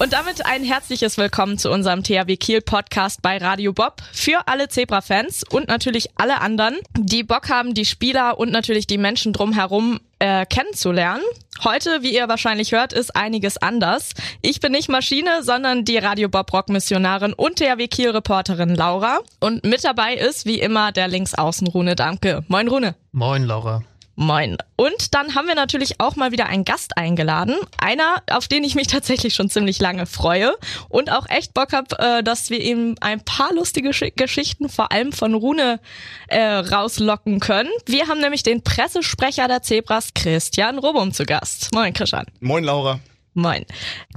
Und damit ein herzliches Willkommen zu unserem THW Kiel Podcast bei Radio Bob für alle Zebra-Fans und natürlich alle anderen, die Bock haben, die Spieler und natürlich die Menschen drumherum äh, kennenzulernen. Heute, wie ihr wahrscheinlich hört, ist einiges anders. Ich bin nicht Maschine, sondern die Radio Bob Rock Missionarin und THW Kiel Reporterin Laura. Und mit dabei ist wie immer der Linksaußen Rune Damke. Moin Rune. Moin Laura. Moin. Und dann haben wir natürlich auch mal wieder einen Gast eingeladen. Einer, auf den ich mich tatsächlich schon ziemlich lange freue und auch echt Bock hab, äh, dass wir ihm ein paar lustige Geschichten, vor allem von Rune, äh, rauslocken können. Wir haben nämlich den Pressesprecher der Zebras, Christian Robum, zu Gast. Moin, Christian. Moin, Laura. Moin.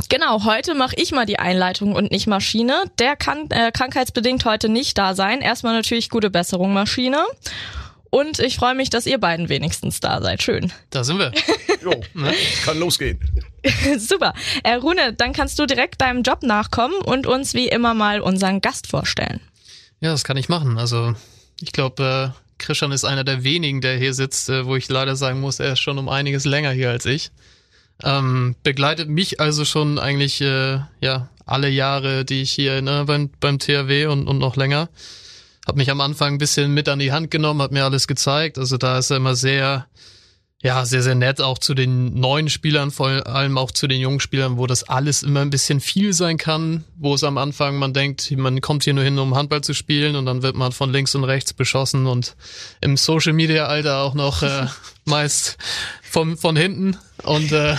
Genau, heute mache ich mal die Einleitung und nicht Maschine. Der kann äh, krankheitsbedingt heute nicht da sein. Erstmal natürlich gute Besserung, Maschine. Und ich freue mich, dass ihr beiden wenigstens da seid. Schön. Da sind wir. Jo, ne? kann losgehen. Super. Äh, Rune, dann kannst du direkt deinem Job nachkommen und uns wie immer mal unseren Gast vorstellen. Ja, das kann ich machen. Also ich glaube, äh, Christian ist einer der wenigen, der hier sitzt, äh, wo ich leider sagen muss, er ist schon um einiges länger hier als ich. Ähm, begleitet mich also schon eigentlich äh, ja alle Jahre, die ich hier ne, beim, beim THW und, und noch länger. Hab mich am Anfang ein bisschen mit an die Hand genommen, hat mir alles gezeigt. Also da ist er immer sehr, ja, sehr, sehr nett auch zu den neuen Spielern, vor allem auch zu den jungen Spielern, wo das alles immer ein bisschen viel sein kann, wo es am Anfang man denkt, man kommt hier nur hin, um Handball zu spielen und dann wird man von links und rechts beschossen und im Social Media Alter auch noch äh, meist von, von hinten und äh,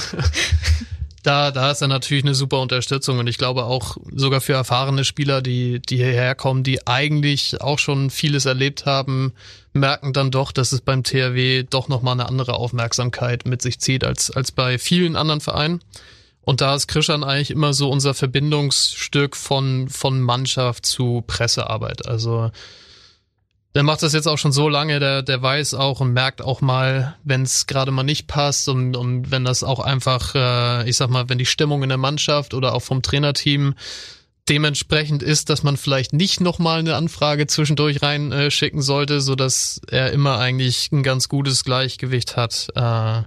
da, da ist er natürlich eine super Unterstützung und ich glaube auch sogar für erfahrene Spieler, die, die hierher kommen, die eigentlich auch schon vieles erlebt haben, merken dann doch, dass es beim THW doch nochmal eine andere Aufmerksamkeit mit sich zieht als, als bei vielen anderen Vereinen. Und da ist Christian eigentlich immer so unser Verbindungsstück von, von Mannschaft zu Pressearbeit. Also der macht das jetzt auch schon so lange, der, der weiß auch und merkt auch mal, wenn es gerade mal nicht passt und, und wenn das auch einfach, äh, ich sag mal, wenn die Stimmung in der Mannschaft oder auch vom Trainerteam dementsprechend ist, dass man vielleicht nicht nochmal eine Anfrage zwischendurch reinschicken äh, sollte, so dass er immer eigentlich ein ganz gutes Gleichgewicht hat, äh,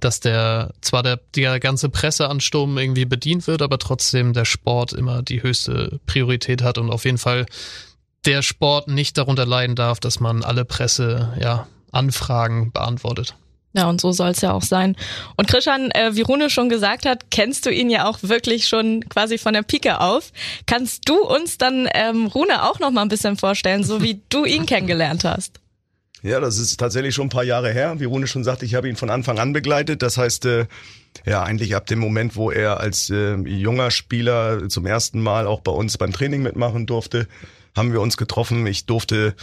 dass der zwar der, der ganze Presseansturm irgendwie bedient wird, aber trotzdem der Sport immer die höchste Priorität hat und auf jeden Fall der Sport nicht darunter leiden darf, dass man alle Presse, ja, Anfragen beantwortet. Ja, und so soll es ja auch sein. Und Christian, äh, wie Rune schon gesagt hat, kennst du ihn ja auch wirklich schon quasi von der Pike auf. Kannst du uns dann ähm, Rune auch noch mal ein bisschen vorstellen, so wie du ihn kennengelernt hast? Ja, das ist tatsächlich schon ein paar Jahre her. Wie Rune schon sagte, ich habe ihn von Anfang an begleitet. Das heißt, äh, ja, eigentlich ab dem Moment, wo er als äh, junger Spieler zum ersten Mal auch bei uns beim Training mitmachen durfte, haben wir uns getroffen. Ich durfte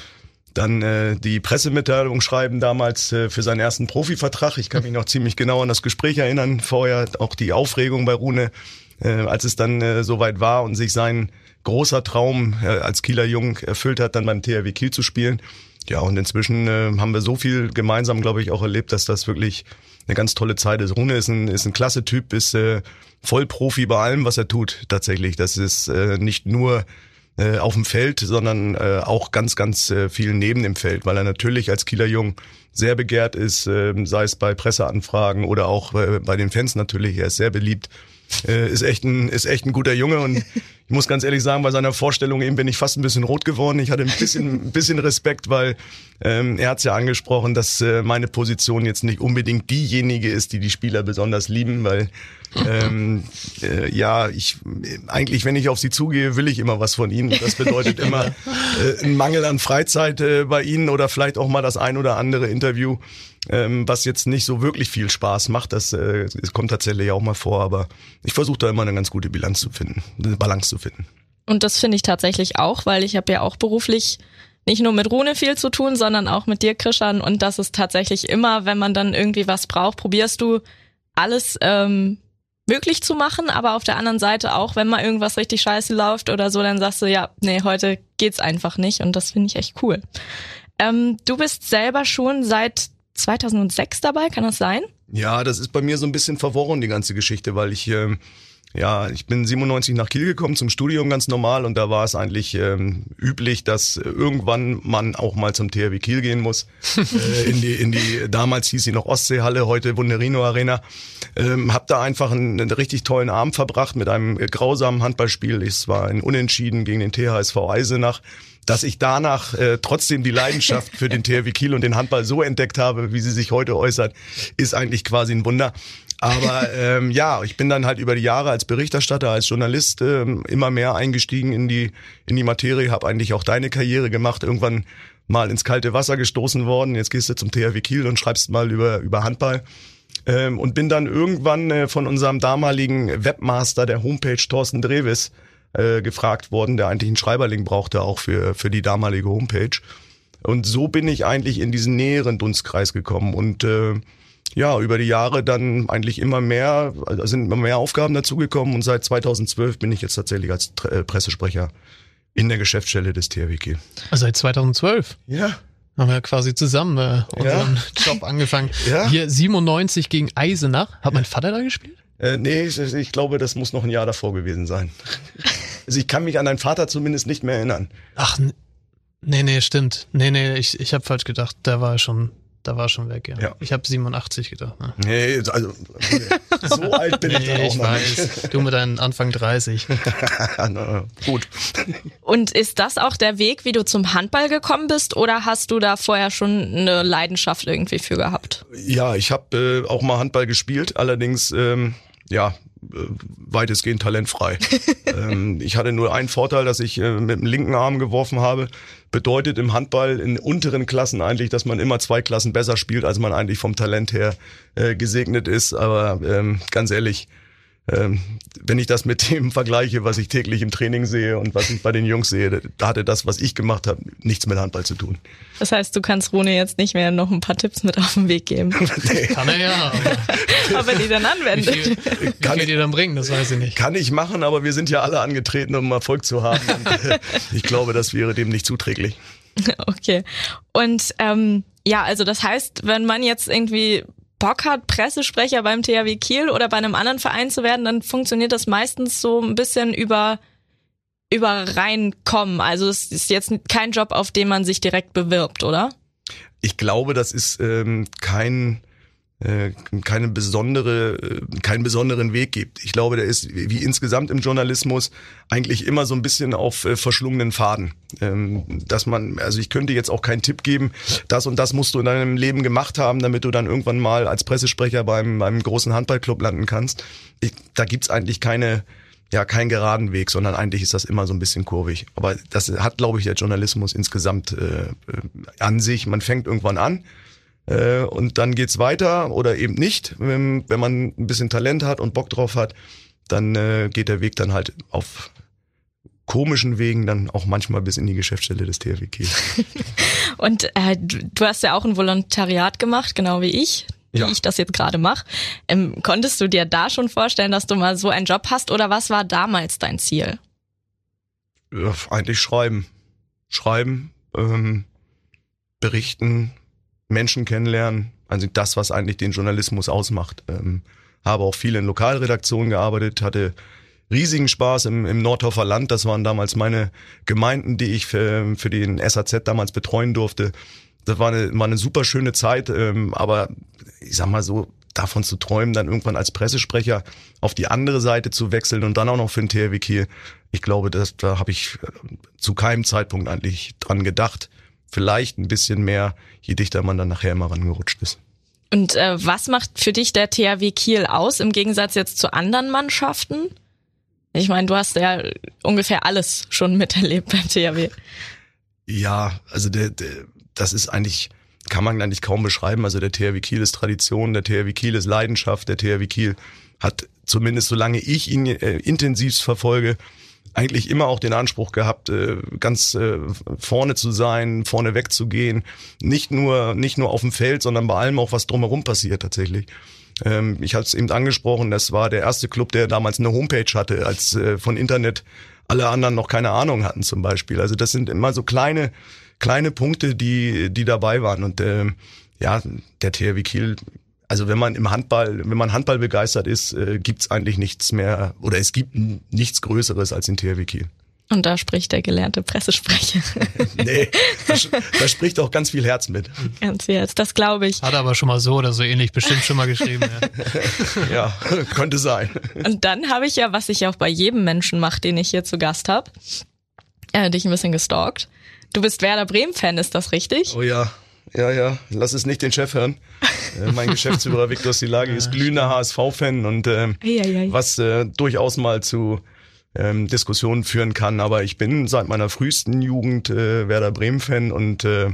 dann äh, die Pressemitteilung schreiben damals äh, für seinen ersten Profivertrag. Ich kann mich noch ziemlich genau an das Gespräch erinnern. Vorher auch die Aufregung bei Rune, äh, als es dann äh, soweit war und sich sein großer Traum äh, als Kieler Jung erfüllt hat, dann beim THW Kiel zu spielen. Ja, und inzwischen äh, haben wir so viel gemeinsam, glaube ich, auch erlebt, dass das wirklich eine ganz tolle Zeit ist. Rune ist ein, ist ein klasse Typ, ist äh, Vollprofi bei allem, was er tut, tatsächlich. Das ist äh, nicht nur äh, auf dem Feld, sondern äh, auch ganz, ganz äh, viel neben dem Feld, weil er natürlich als Kieler Jung sehr begehrt ist, äh, sei es bei Presseanfragen oder auch äh, bei den Fans natürlich. Er ist sehr beliebt. Äh, ist echt ein ist echt ein guter Junge und ich muss ganz ehrlich sagen, bei seiner Vorstellung eben bin ich fast ein bisschen rot geworden. Ich hatte ein bisschen ein bisschen Respekt, weil ähm, er hat es ja angesprochen, dass äh, meine Position jetzt nicht unbedingt diejenige ist, die die Spieler besonders lieben, weil ähm, äh, ja, ich eigentlich, wenn ich auf sie zugehe, will ich immer was von ihnen. Das bedeutet immer äh, ein Mangel an Freizeit äh, bei ihnen oder vielleicht auch mal das ein oder andere Interview, ähm, was jetzt nicht so wirklich viel Spaß macht. Das, äh, kommt tatsächlich auch mal vor, aber ich versuche da immer eine ganz gute Bilanz zu finden, eine Balance zu finden. Und das finde ich tatsächlich auch, weil ich habe ja auch beruflich nicht nur mit Rune viel zu tun, sondern auch mit dir, Krishan. Und das ist tatsächlich immer, wenn man dann irgendwie was braucht, probierst du alles ähm, möglich zu machen, aber auf der anderen Seite auch, wenn mal irgendwas richtig scheiße läuft oder so, dann sagst du, ja, nee, heute geht's einfach nicht und das finde ich echt cool. Ähm, du bist selber schon seit 2006 dabei, kann das sein? Ja, das ist bei mir so ein bisschen verworren, die ganze Geschichte, weil ich äh, ja, ich bin 97 nach Kiel gekommen zum Studium ganz normal und da war es eigentlich ähm, üblich, dass irgendwann man auch mal zum THW Kiel gehen muss. äh, in die, in die, damals hieß sie noch Ostseehalle, heute Wunderino Arena. Ähm, hab da einfach einen, einen richtig tollen Abend verbracht mit einem grausamen Handballspiel. Es war ein Unentschieden gegen den THSV Eisenach dass ich danach äh, trotzdem die Leidenschaft für den THW Kiel und den Handball so entdeckt habe, wie sie sich heute äußert, ist eigentlich quasi ein Wunder. Aber ähm, ja, ich bin dann halt über die Jahre als Berichterstatter, als Journalist ähm, immer mehr eingestiegen in die in die Materie, habe eigentlich auch deine Karriere gemacht, irgendwann mal ins kalte Wasser gestoßen worden. Jetzt gehst du zum THW Kiel und schreibst mal über über Handball. Ähm, und bin dann irgendwann äh, von unserem damaligen Webmaster der Homepage Thorsten Drevis äh, gefragt worden, der eigentlich einen Schreiberling brauchte, auch für, für die damalige Homepage. Und so bin ich eigentlich in diesen näheren Dunstkreis gekommen und äh, ja, über die Jahre dann eigentlich immer mehr, also sind immer mehr Aufgaben dazugekommen und seit 2012 bin ich jetzt tatsächlich als äh, Pressesprecher in der Geschäftsstelle des THWG. Also seit 2012? Ja. Haben wir quasi zusammen äh, unseren ja. Job angefangen. Ja. Hier 97 gegen Eisenach. Hat mein Vater da gespielt? Äh, nee, ich, ich glaube, das muss noch ein Jahr davor gewesen sein. Also ich kann mich an deinen Vater zumindest nicht mehr erinnern. Ach, nee, nee, stimmt. Nee, nee, ich, ich habe falsch gedacht. Der war schon da war schon weg, ja. ja. Ich habe 87 gedacht. Ne? Nee, also so alt bin ich nee, dann auch ich noch weiß. Nicht. Du mit deinen Anfang 30. Na, gut. Und ist das auch der Weg, wie du zum Handball gekommen bist oder hast du da vorher schon eine Leidenschaft irgendwie für gehabt? Ja, ich habe äh, auch mal Handball gespielt, allerdings ähm, ja, äh, weitestgehend talentfrei. ähm, ich hatte nur einen Vorteil, dass ich äh, mit dem linken Arm geworfen habe. Bedeutet im Handball in unteren Klassen eigentlich, dass man immer zwei Klassen besser spielt, als man eigentlich vom Talent her äh, gesegnet ist. Aber ähm, ganz ehrlich, ähm, wenn ich das mit dem vergleiche, was ich täglich im Training sehe und was ich bei den Jungs sehe, da hatte das, was ich gemacht habe, nichts mit Handball zu tun. Das heißt, du kannst Rune jetzt nicht mehr noch ein paar Tipps mit auf den Weg geben. nee. Kann er ja. Aber, aber die dann anwendet. Wie viel, wie kann ich dir dann bringen, das weiß ich nicht. Kann ich machen, aber wir sind ja alle angetreten, um Erfolg zu haben. Und, äh, ich glaube, das wäre dem nicht zuträglich. Okay. Und ähm, ja, also das heißt, wenn man jetzt irgendwie Bock hat, Pressesprecher beim THW Kiel oder bei einem anderen Verein zu werden, dann funktioniert das meistens so ein bisschen über über reinkommen. Also es ist jetzt kein Job, auf den man sich direkt bewirbt, oder? Ich glaube, das ist ähm, kein keine besondere, äh, keinen besonderen Weg gibt. Ich glaube, der ist wie insgesamt im Journalismus eigentlich immer so ein bisschen auf äh, verschlungenen Faden. Ähm, dass man, also ich könnte jetzt auch keinen Tipp geben, das und das musst du in deinem Leben gemacht haben, damit du dann irgendwann mal als Pressesprecher beim, beim großen Handballclub landen kannst. Ich, da gibt's eigentlich keine, ja, keinen geraden Weg, sondern eigentlich ist das immer so ein bisschen kurvig. Aber das hat, glaube ich, der Journalismus insgesamt äh, an sich. Man fängt irgendwann an äh, und dann geht's weiter oder eben nicht. Wenn, wenn man ein bisschen Talent hat und Bock drauf hat, dann äh, geht der Weg dann halt auf komischen Wegen dann auch manchmal bis in die Geschäftsstelle des Kiel. und äh, du hast ja auch ein Volontariat gemacht, genau wie ich wie ja. ich das jetzt gerade mache. Ähm, konntest du dir da schon vorstellen, dass du mal so einen Job hast oder was war damals dein Ziel? Ja, eigentlich schreiben. Schreiben, ähm, berichten, Menschen kennenlernen, also das, was eigentlich den Journalismus ausmacht. Ähm, habe auch viel in Lokalredaktionen gearbeitet, hatte riesigen Spaß im, im Nordhofer Land. Das waren damals meine Gemeinden, die ich für, für den SAZ damals betreuen durfte. Das war eine, war eine super schöne Zeit, ähm, aber ich sag mal so, davon zu träumen, dann irgendwann als Pressesprecher auf die andere Seite zu wechseln und dann auch noch für den THW Kiel. Ich glaube, das, da habe ich zu keinem Zeitpunkt eigentlich dran gedacht vielleicht ein bisschen mehr, je dichter man dann nachher immer rangerutscht ist. Und äh, was macht für dich der THW Kiel aus, im Gegensatz jetzt zu anderen Mannschaften? Ich meine, du hast ja ungefähr alles schon miterlebt beim THW. Ja, also der, der, das ist eigentlich, kann man eigentlich kaum beschreiben. Also der THW Kiel ist Tradition, der THW Kiel ist Leidenschaft, der THW Kiel hat zumindest solange ich ihn äh, intensiv verfolge, eigentlich immer auch den Anspruch gehabt, äh, ganz äh, vorne zu sein, vorne wegzugehen. Nicht nur, nicht nur auf dem Feld, sondern bei allem auch, was drumherum passiert tatsächlich. Ähm, ich hatte es eben angesprochen, das war der erste Club, der damals eine Homepage hatte, als äh, von Internet alle anderen noch keine Ahnung hatten zum Beispiel. Also das sind immer so kleine, kleine Punkte, die, die dabei waren. Und äh, ja, der THW Kiel also wenn man im Handball, wenn man Handball begeistert ist, äh, gibt's eigentlich nichts mehr oder es gibt nichts Größeres als den THW Kiel. Und da spricht der gelernte Pressesprecher. nee, da, da, spricht auch ganz viel Herz mit. Ganz viel Herz, das glaube ich. Hat aber schon mal so oder so ähnlich bestimmt schon mal geschrieben. Ja, ja könnte sein. Und dann habe ich ja, was ich auch bei jedem Menschen mache, den ich hier zu Gast habe, äh, dich ein bisschen gestalkt. Du bist Werder Bremen-Fan, ist das richtig? Oh ja, ja, ja. Lass es nicht den Chef hören. Äh, mein Geschäftsführer Viktor Silagi ist glühender HSV-Fan und äh, was äh, durchaus mal zu ähm, Diskussionen führen kann. Aber ich bin seit meiner frühesten Jugend äh, Werder Bremen-Fan und äh,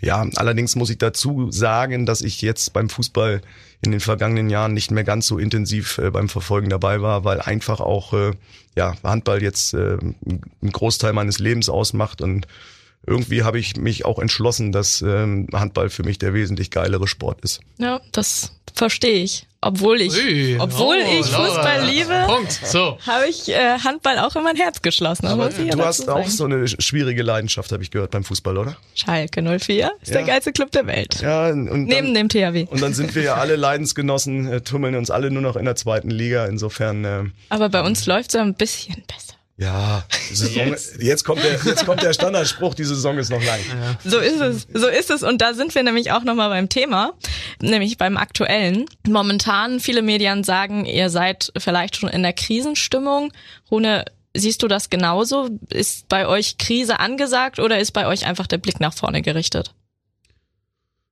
ja, allerdings muss ich dazu sagen, dass ich jetzt beim Fußball in den vergangenen Jahren nicht mehr ganz so intensiv äh, beim Verfolgen dabei war, weil einfach auch äh, ja Handball jetzt äh, einen Großteil meines Lebens ausmacht und irgendwie habe ich mich auch entschlossen, dass ähm, Handball für mich der wesentlich geilere Sport ist. Ja, das verstehe ich. Obwohl ich, Ui, obwohl oh, ich Fußball Laura. liebe, Punkt. So. habe ich äh, Handball auch in mein Herz geschlossen. Aber du hast auch so eine schwierige Leidenschaft, habe ich gehört, beim Fußball, oder? Schalke 04 ist ja. der geilste Club der Welt. Ja, und Neben dann, dem THW. Und dann sind wir ja alle Leidensgenossen, äh, tummeln uns alle nur noch in der zweiten Liga. Insofern. Äh, Aber bei uns läuft es ein bisschen besser. Ja, Saison, jetzt. jetzt. kommt der, jetzt kommt der Standardspruch, die Saison ist noch lang. Ja. So ist es, so ist es. Und da sind wir nämlich auch nochmal beim Thema, nämlich beim aktuellen. Momentan, viele Medien sagen, ihr seid vielleicht schon in der Krisenstimmung. Rune, siehst du das genauso? Ist bei euch Krise angesagt oder ist bei euch einfach der Blick nach vorne gerichtet?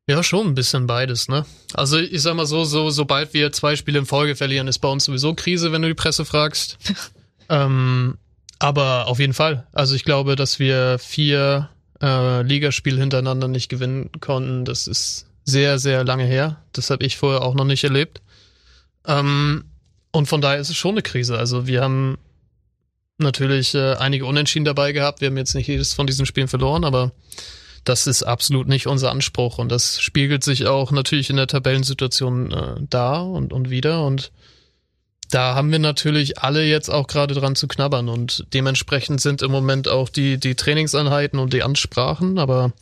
Ja, schon ein bisschen beides, ne? Also ich sag mal so, so sobald wir zwei Spiele in Folge verlieren, ist bei uns sowieso Krise, wenn du die Presse fragst. ähm, aber auf jeden Fall. Also ich glaube, dass wir vier äh, Ligaspiele hintereinander nicht gewinnen konnten. Das ist sehr, sehr lange her. Das habe ich vorher auch noch nicht erlebt. Ähm, und von daher ist es schon eine Krise. Also wir haben natürlich äh, einige Unentschieden dabei gehabt. Wir haben jetzt nicht jedes von diesen Spielen verloren, aber das ist absolut nicht unser Anspruch. Und das spiegelt sich auch natürlich in der Tabellensituation äh, da und, und wieder. Und da haben wir natürlich alle jetzt auch gerade dran zu knabbern und dementsprechend sind im Moment auch die, die Trainingseinheiten und die Ansprachen, aber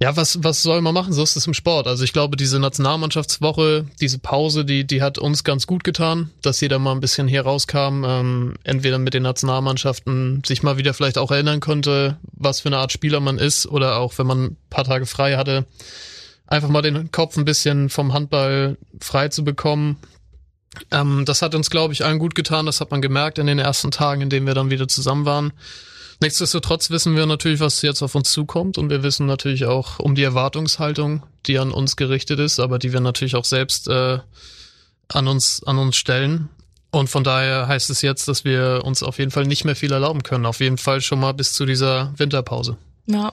ja, was, was soll man machen? So ist es im Sport. Also ich glaube, diese Nationalmannschaftswoche, diese Pause, die, die hat uns ganz gut getan, dass jeder mal ein bisschen hier rauskam, ähm, entweder mit den Nationalmannschaften sich mal wieder vielleicht auch erinnern konnte, was für eine Art Spieler man ist, oder auch wenn man ein paar Tage frei hatte, einfach mal den Kopf ein bisschen vom Handball frei zu bekommen, ähm, das hat uns, glaube ich, allen gut getan. Das hat man gemerkt in den ersten Tagen, in denen wir dann wieder zusammen waren. Nichtsdestotrotz wissen wir natürlich, was jetzt auf uns zukommt und wir wissen natürlich auch um die Erwartungshaltung, die an uns gerichtet ist, aber die wir natürlich auch selbst äh, an uns an uns stellen. Und von daher heißt es jetzt, dass wir uns auf jeden Fall nicht mehr viel erlauben können. Auf jeden Fall schon mal bis zu dieser Winterpause. Ja,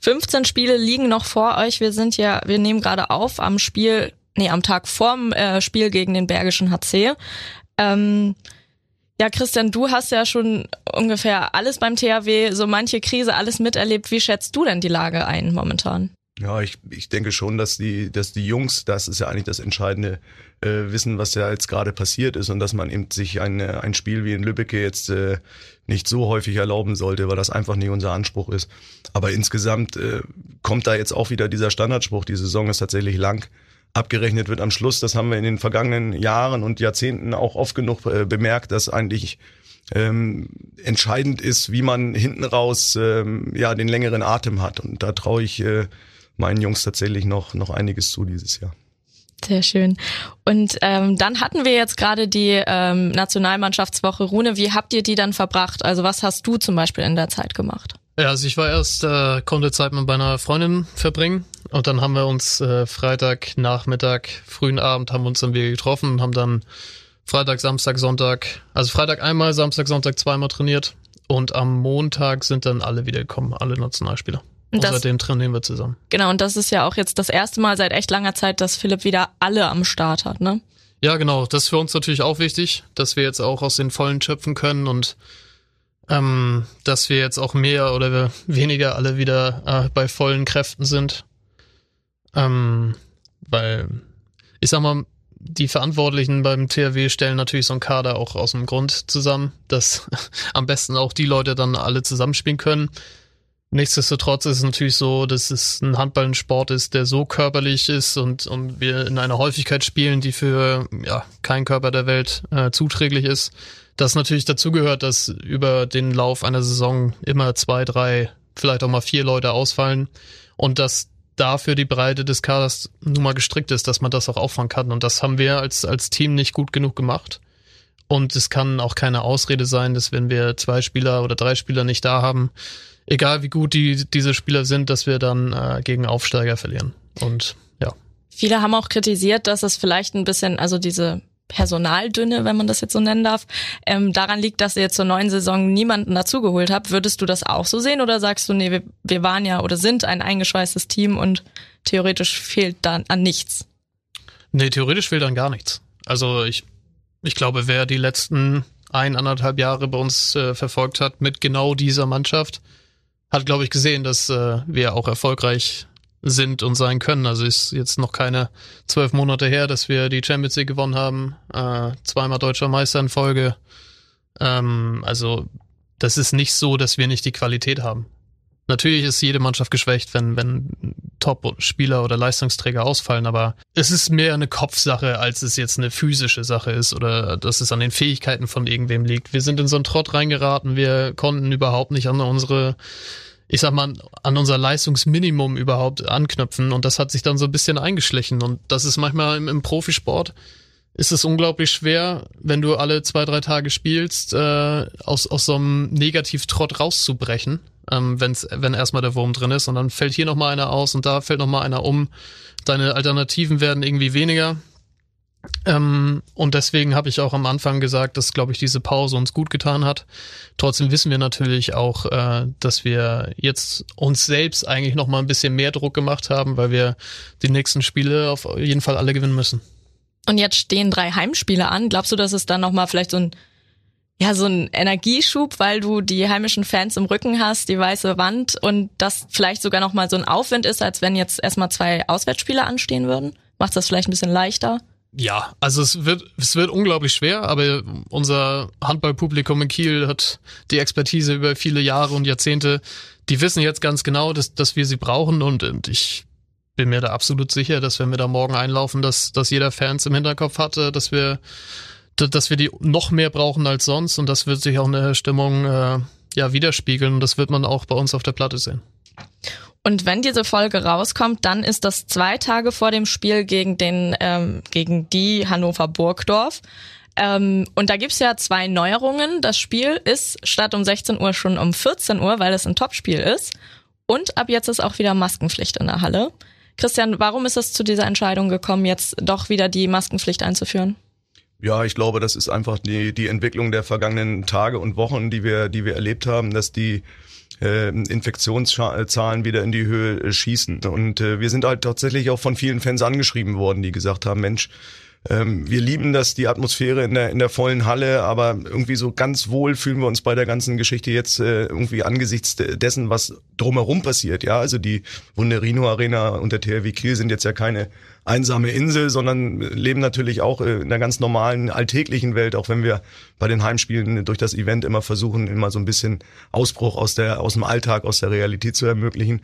15 Spiele liegen noch vor euch. Wir sind ja, wir nehmen gerade auf am Spiel nee, am Tag vorm äh, Spiel gegen den Bergischen HC. Ähm, ja, Christian, du hast ja schon ungefähr alles beim THW, so manche Krise, alles miterlebt. Wie schätzt du denn die Lage ein momentan? Ja, ich, ich denke schon, dass die, dass die Jungs, das ist ja eigentlich das Entscheidende, äh, wissen, was ja jetzt gerade passiert ist und dass man eben sich ein, ein Spiel wie in Lübbecke jetzt äh, nicht so häufig erlauben sollte, weil das einfach nicht unser Anspruch ist. Aber insgesamt äh, kommt da jetzt auch wieder dieser Standardspruch, die Saison ist tatsächlich lang abgerechnet wird am Schluss. Das haben wir in den vergangenen Jahren und Jahrzehnten auch oft genug äh, bemerkt, dass eigentlich ähm, entscheidend ist, wie man hinten raus ähm, ja den längeren Atem hat. Und da traue ich äh, meinen Jungs tatsächlich noch noch einiges zu dieses Jahr. Sehr schön. Und ähm, dann hatten wir jetzt gerade die ähm, Nationalmannschaftswoche Rune. Wie habt ihr die dann verbracht? Also was hast du zum Beispiel in der Zeit gemacht? Ja, also ich war erst, äh, konnte Zeit mit meiner Freundin verbringen und dann haben wir uns äh, Freitag, Nachmittag, frühen Abend haben uns dann wieder getroffen und haben dann Freitag, Samstag, Sonntag, also Freitag einmal, Samstag, Sonntag zweimal trainiert und am Montag sind dann alle wieder gekommen, alle Nationalspieler. Und, das, seitdem trainieren wir zusammen. Genau, und das ist ja auch jetzt das erste Mal seit echt langer Zeit, dass Philipp wieder alle am Start hat, ne? Ja, genau. Das ist für uns natürlich auch wichtig, dass wir jetzt auch aus den Vollen schöpfen können und ähm, dass wir jetzt auch mehr oder weniger alle wieder äh, bei vollen Kräften sind. Ähm, weil, ich sag mal, die Verantwortlichen beim THW stellen natürlich so einen Kader auch aus dem Grund zusammen, dass am besten auch die Leute dann alle zusammenspielen können. Nichtsdestotrotz ist es natürlich so, dass es ein Handball-Sport ist, der so körperlich ist und, und wir in einer Häufigkeit spielen, die für ja, keinen Körper der Welt äh, zuträglich ist. Das natürlich dazu gehört, dass über den Lauf einer Saison immer zwei, drei, vielleicht auch mal vier Leute ausfallen und dass dafür die Breite des Kaders nun mal gestrickt ist, dass man das auch auffangen kann. Und das haben wir als, als Team nicht gut genug gemacht. Und es kann auch keine Ausrede sein, dass wenn wir zwei Spieler oder drei Spieler nicht da haben, egal wie gut die, diese Spieler sind, dass wir dann äh, gegen Aufsteiger verlieren. Und ja. Viele haben auch kritisiert, dass es vielleicht ein bisschen, also diese Personaldünne, wenn man das jetzt so nennen darf, ähm, daran liegt, dass ihr zur neuen Saison niemanden dazugeholt habt. Würdest du das auch so sehen oder sagst du, nee, wir, wir waren ja oder sind ein eingeschweißtes Team und theoretisch fehlt dann an nichts? Nee, theoretisch fehlt dann gar nichts. Also ich, ich glaube, wer die letzten ein, anderthalb Jahre bei uns äh, verfolgt hat mit genau dieser Mannschaft, hat, glaube ich, gesehen, dass äh, wir auch erfolgreich sind und sein können. Also ist jetzt noch keine zwölf Monate her, dass wir die Champions League gewonnen haben, äh, zweimal deutscher Meister in Folge. Ähm, also das ist nicht so, dass wir nicht die Qualität haben. Natürlich ist jede Mannschaft geschwächt, wenn, wenn Top-Spieler oder Leistungsträger ausfallen, aber es ist mehr eine Kopfsache, als es jetzt eine physische Sache ist oder dass es an den Fähigkeiten von irgendwem liegt. Wir sind in so einen Trott reingeraten, wir konnten überhaupt nicht an unsere ich sag mal, an unser Leistungsminimum überhaupt anknüpfen und das hat sich dann so ein bisschen eingeschlichen und das ist manchmal im, im Profisport ist es unglaublich schwer, wenn du alle zwei, drei Tage spielst, äh, aus, aus so einem Negativtrott rauszubrechen, ähm, wenn's, wenn erstmal der Wurm drin ist und dann fällt hier nochmal einer aus und da fällt nochmal einer um. Deine Alternativen werden irgendwie weniger. Ähm, und deswegen habe ich auch am Anfang gesagt, dass, glaube ich, diese Pause uns gut getan hat. Trotzdem wissen wir natürlich auch, äh, dass wir jetzt uns selbst eigentlich noch mal ein bisschen mehr Druck gemacht haben, weil wir die nächsten Spiele auf jeden Fall alle gewinnen müssen. Und jetzt stehen drei Heimspiele an. Glaubst du, dass es dann noch mal vielleicht so ein ja, so ein Energieschub, weil du die heimischen Fans im Rücken hast, die weiße Wand und das vielleicht sogar noch mal so ein Aufwind ist, als wenn jetzt erstmal zwei Auswärtsspiele anstehen würden? Macht das vielleicht ein bisschen leichter? Ja, also es wird, es wird unglaublich schwer, aber unser Handballpublikum in Kiel hat die Expertise über viele Jahre und Jahrzehnte. Die wissen jetzt ganz genau, dass, dass wir sie brauchen und, und ich bin mir da absolut sicher, dass wenn wir da morgen einlaufen, dass, dass jeder Fans im Hinterkopf hatte, dass wir, dass wir die noch mehr brauchen als sonst und das wird sich auch in der Stimmung äh, ja widerspiegeln und das wird man auch bei uns auf der Platte sehen. Und wenn diese Folge rauskommt, dann ist das zwei Tage vor dem Spiel gegen den ähm, gegen die Hannover Burgdorf. Ähm, und da gibt's ja zwei Neuerungen. Das Spiel ist statt um 16 Uhr schon um 14 Uhr, weil es ein Topspiel ist. Und ab jetzt ist auch wieder Maskenpflicht in der Halle. Christian, warum ist es zu dieser Entscheidung gekommen, jetzt doch wieder die Maskenpflicht einzuführen? Ja, ich glaube, das ist einfach die, die Entwicklung der vergangenen Tage und Wochen, die wir, die wir erlebt haben, dass die äh, Infektionszahlen wieder in die Höhe äh, schießen. Und äh, wir sind halt tatsächlich auch von vielen Fans angeschrieben worden, die gesagt haben, Mensch, ähm, wir lieben das, die Atmosphäre in der, in der vollen Halle, aber irgendwie so ganz wohl fühlen wir uns bei der ganzen Geschichte jetzt äh, irgendwie angesichts dessen, was drumherum passiert. Ja, also die Wunderino Arena und der THW Kiel sind jetzt ja keine einsame Insel, sondern leben natürlich auch äh, in der ganz normalen alltäglichen Welt, auch wenn wir bei den Heimspielen durch das Event immer versuchen, immer so ein bisschen Ausbruch aus der, aus dem Alltag, aus der Realität zu ermöglichen.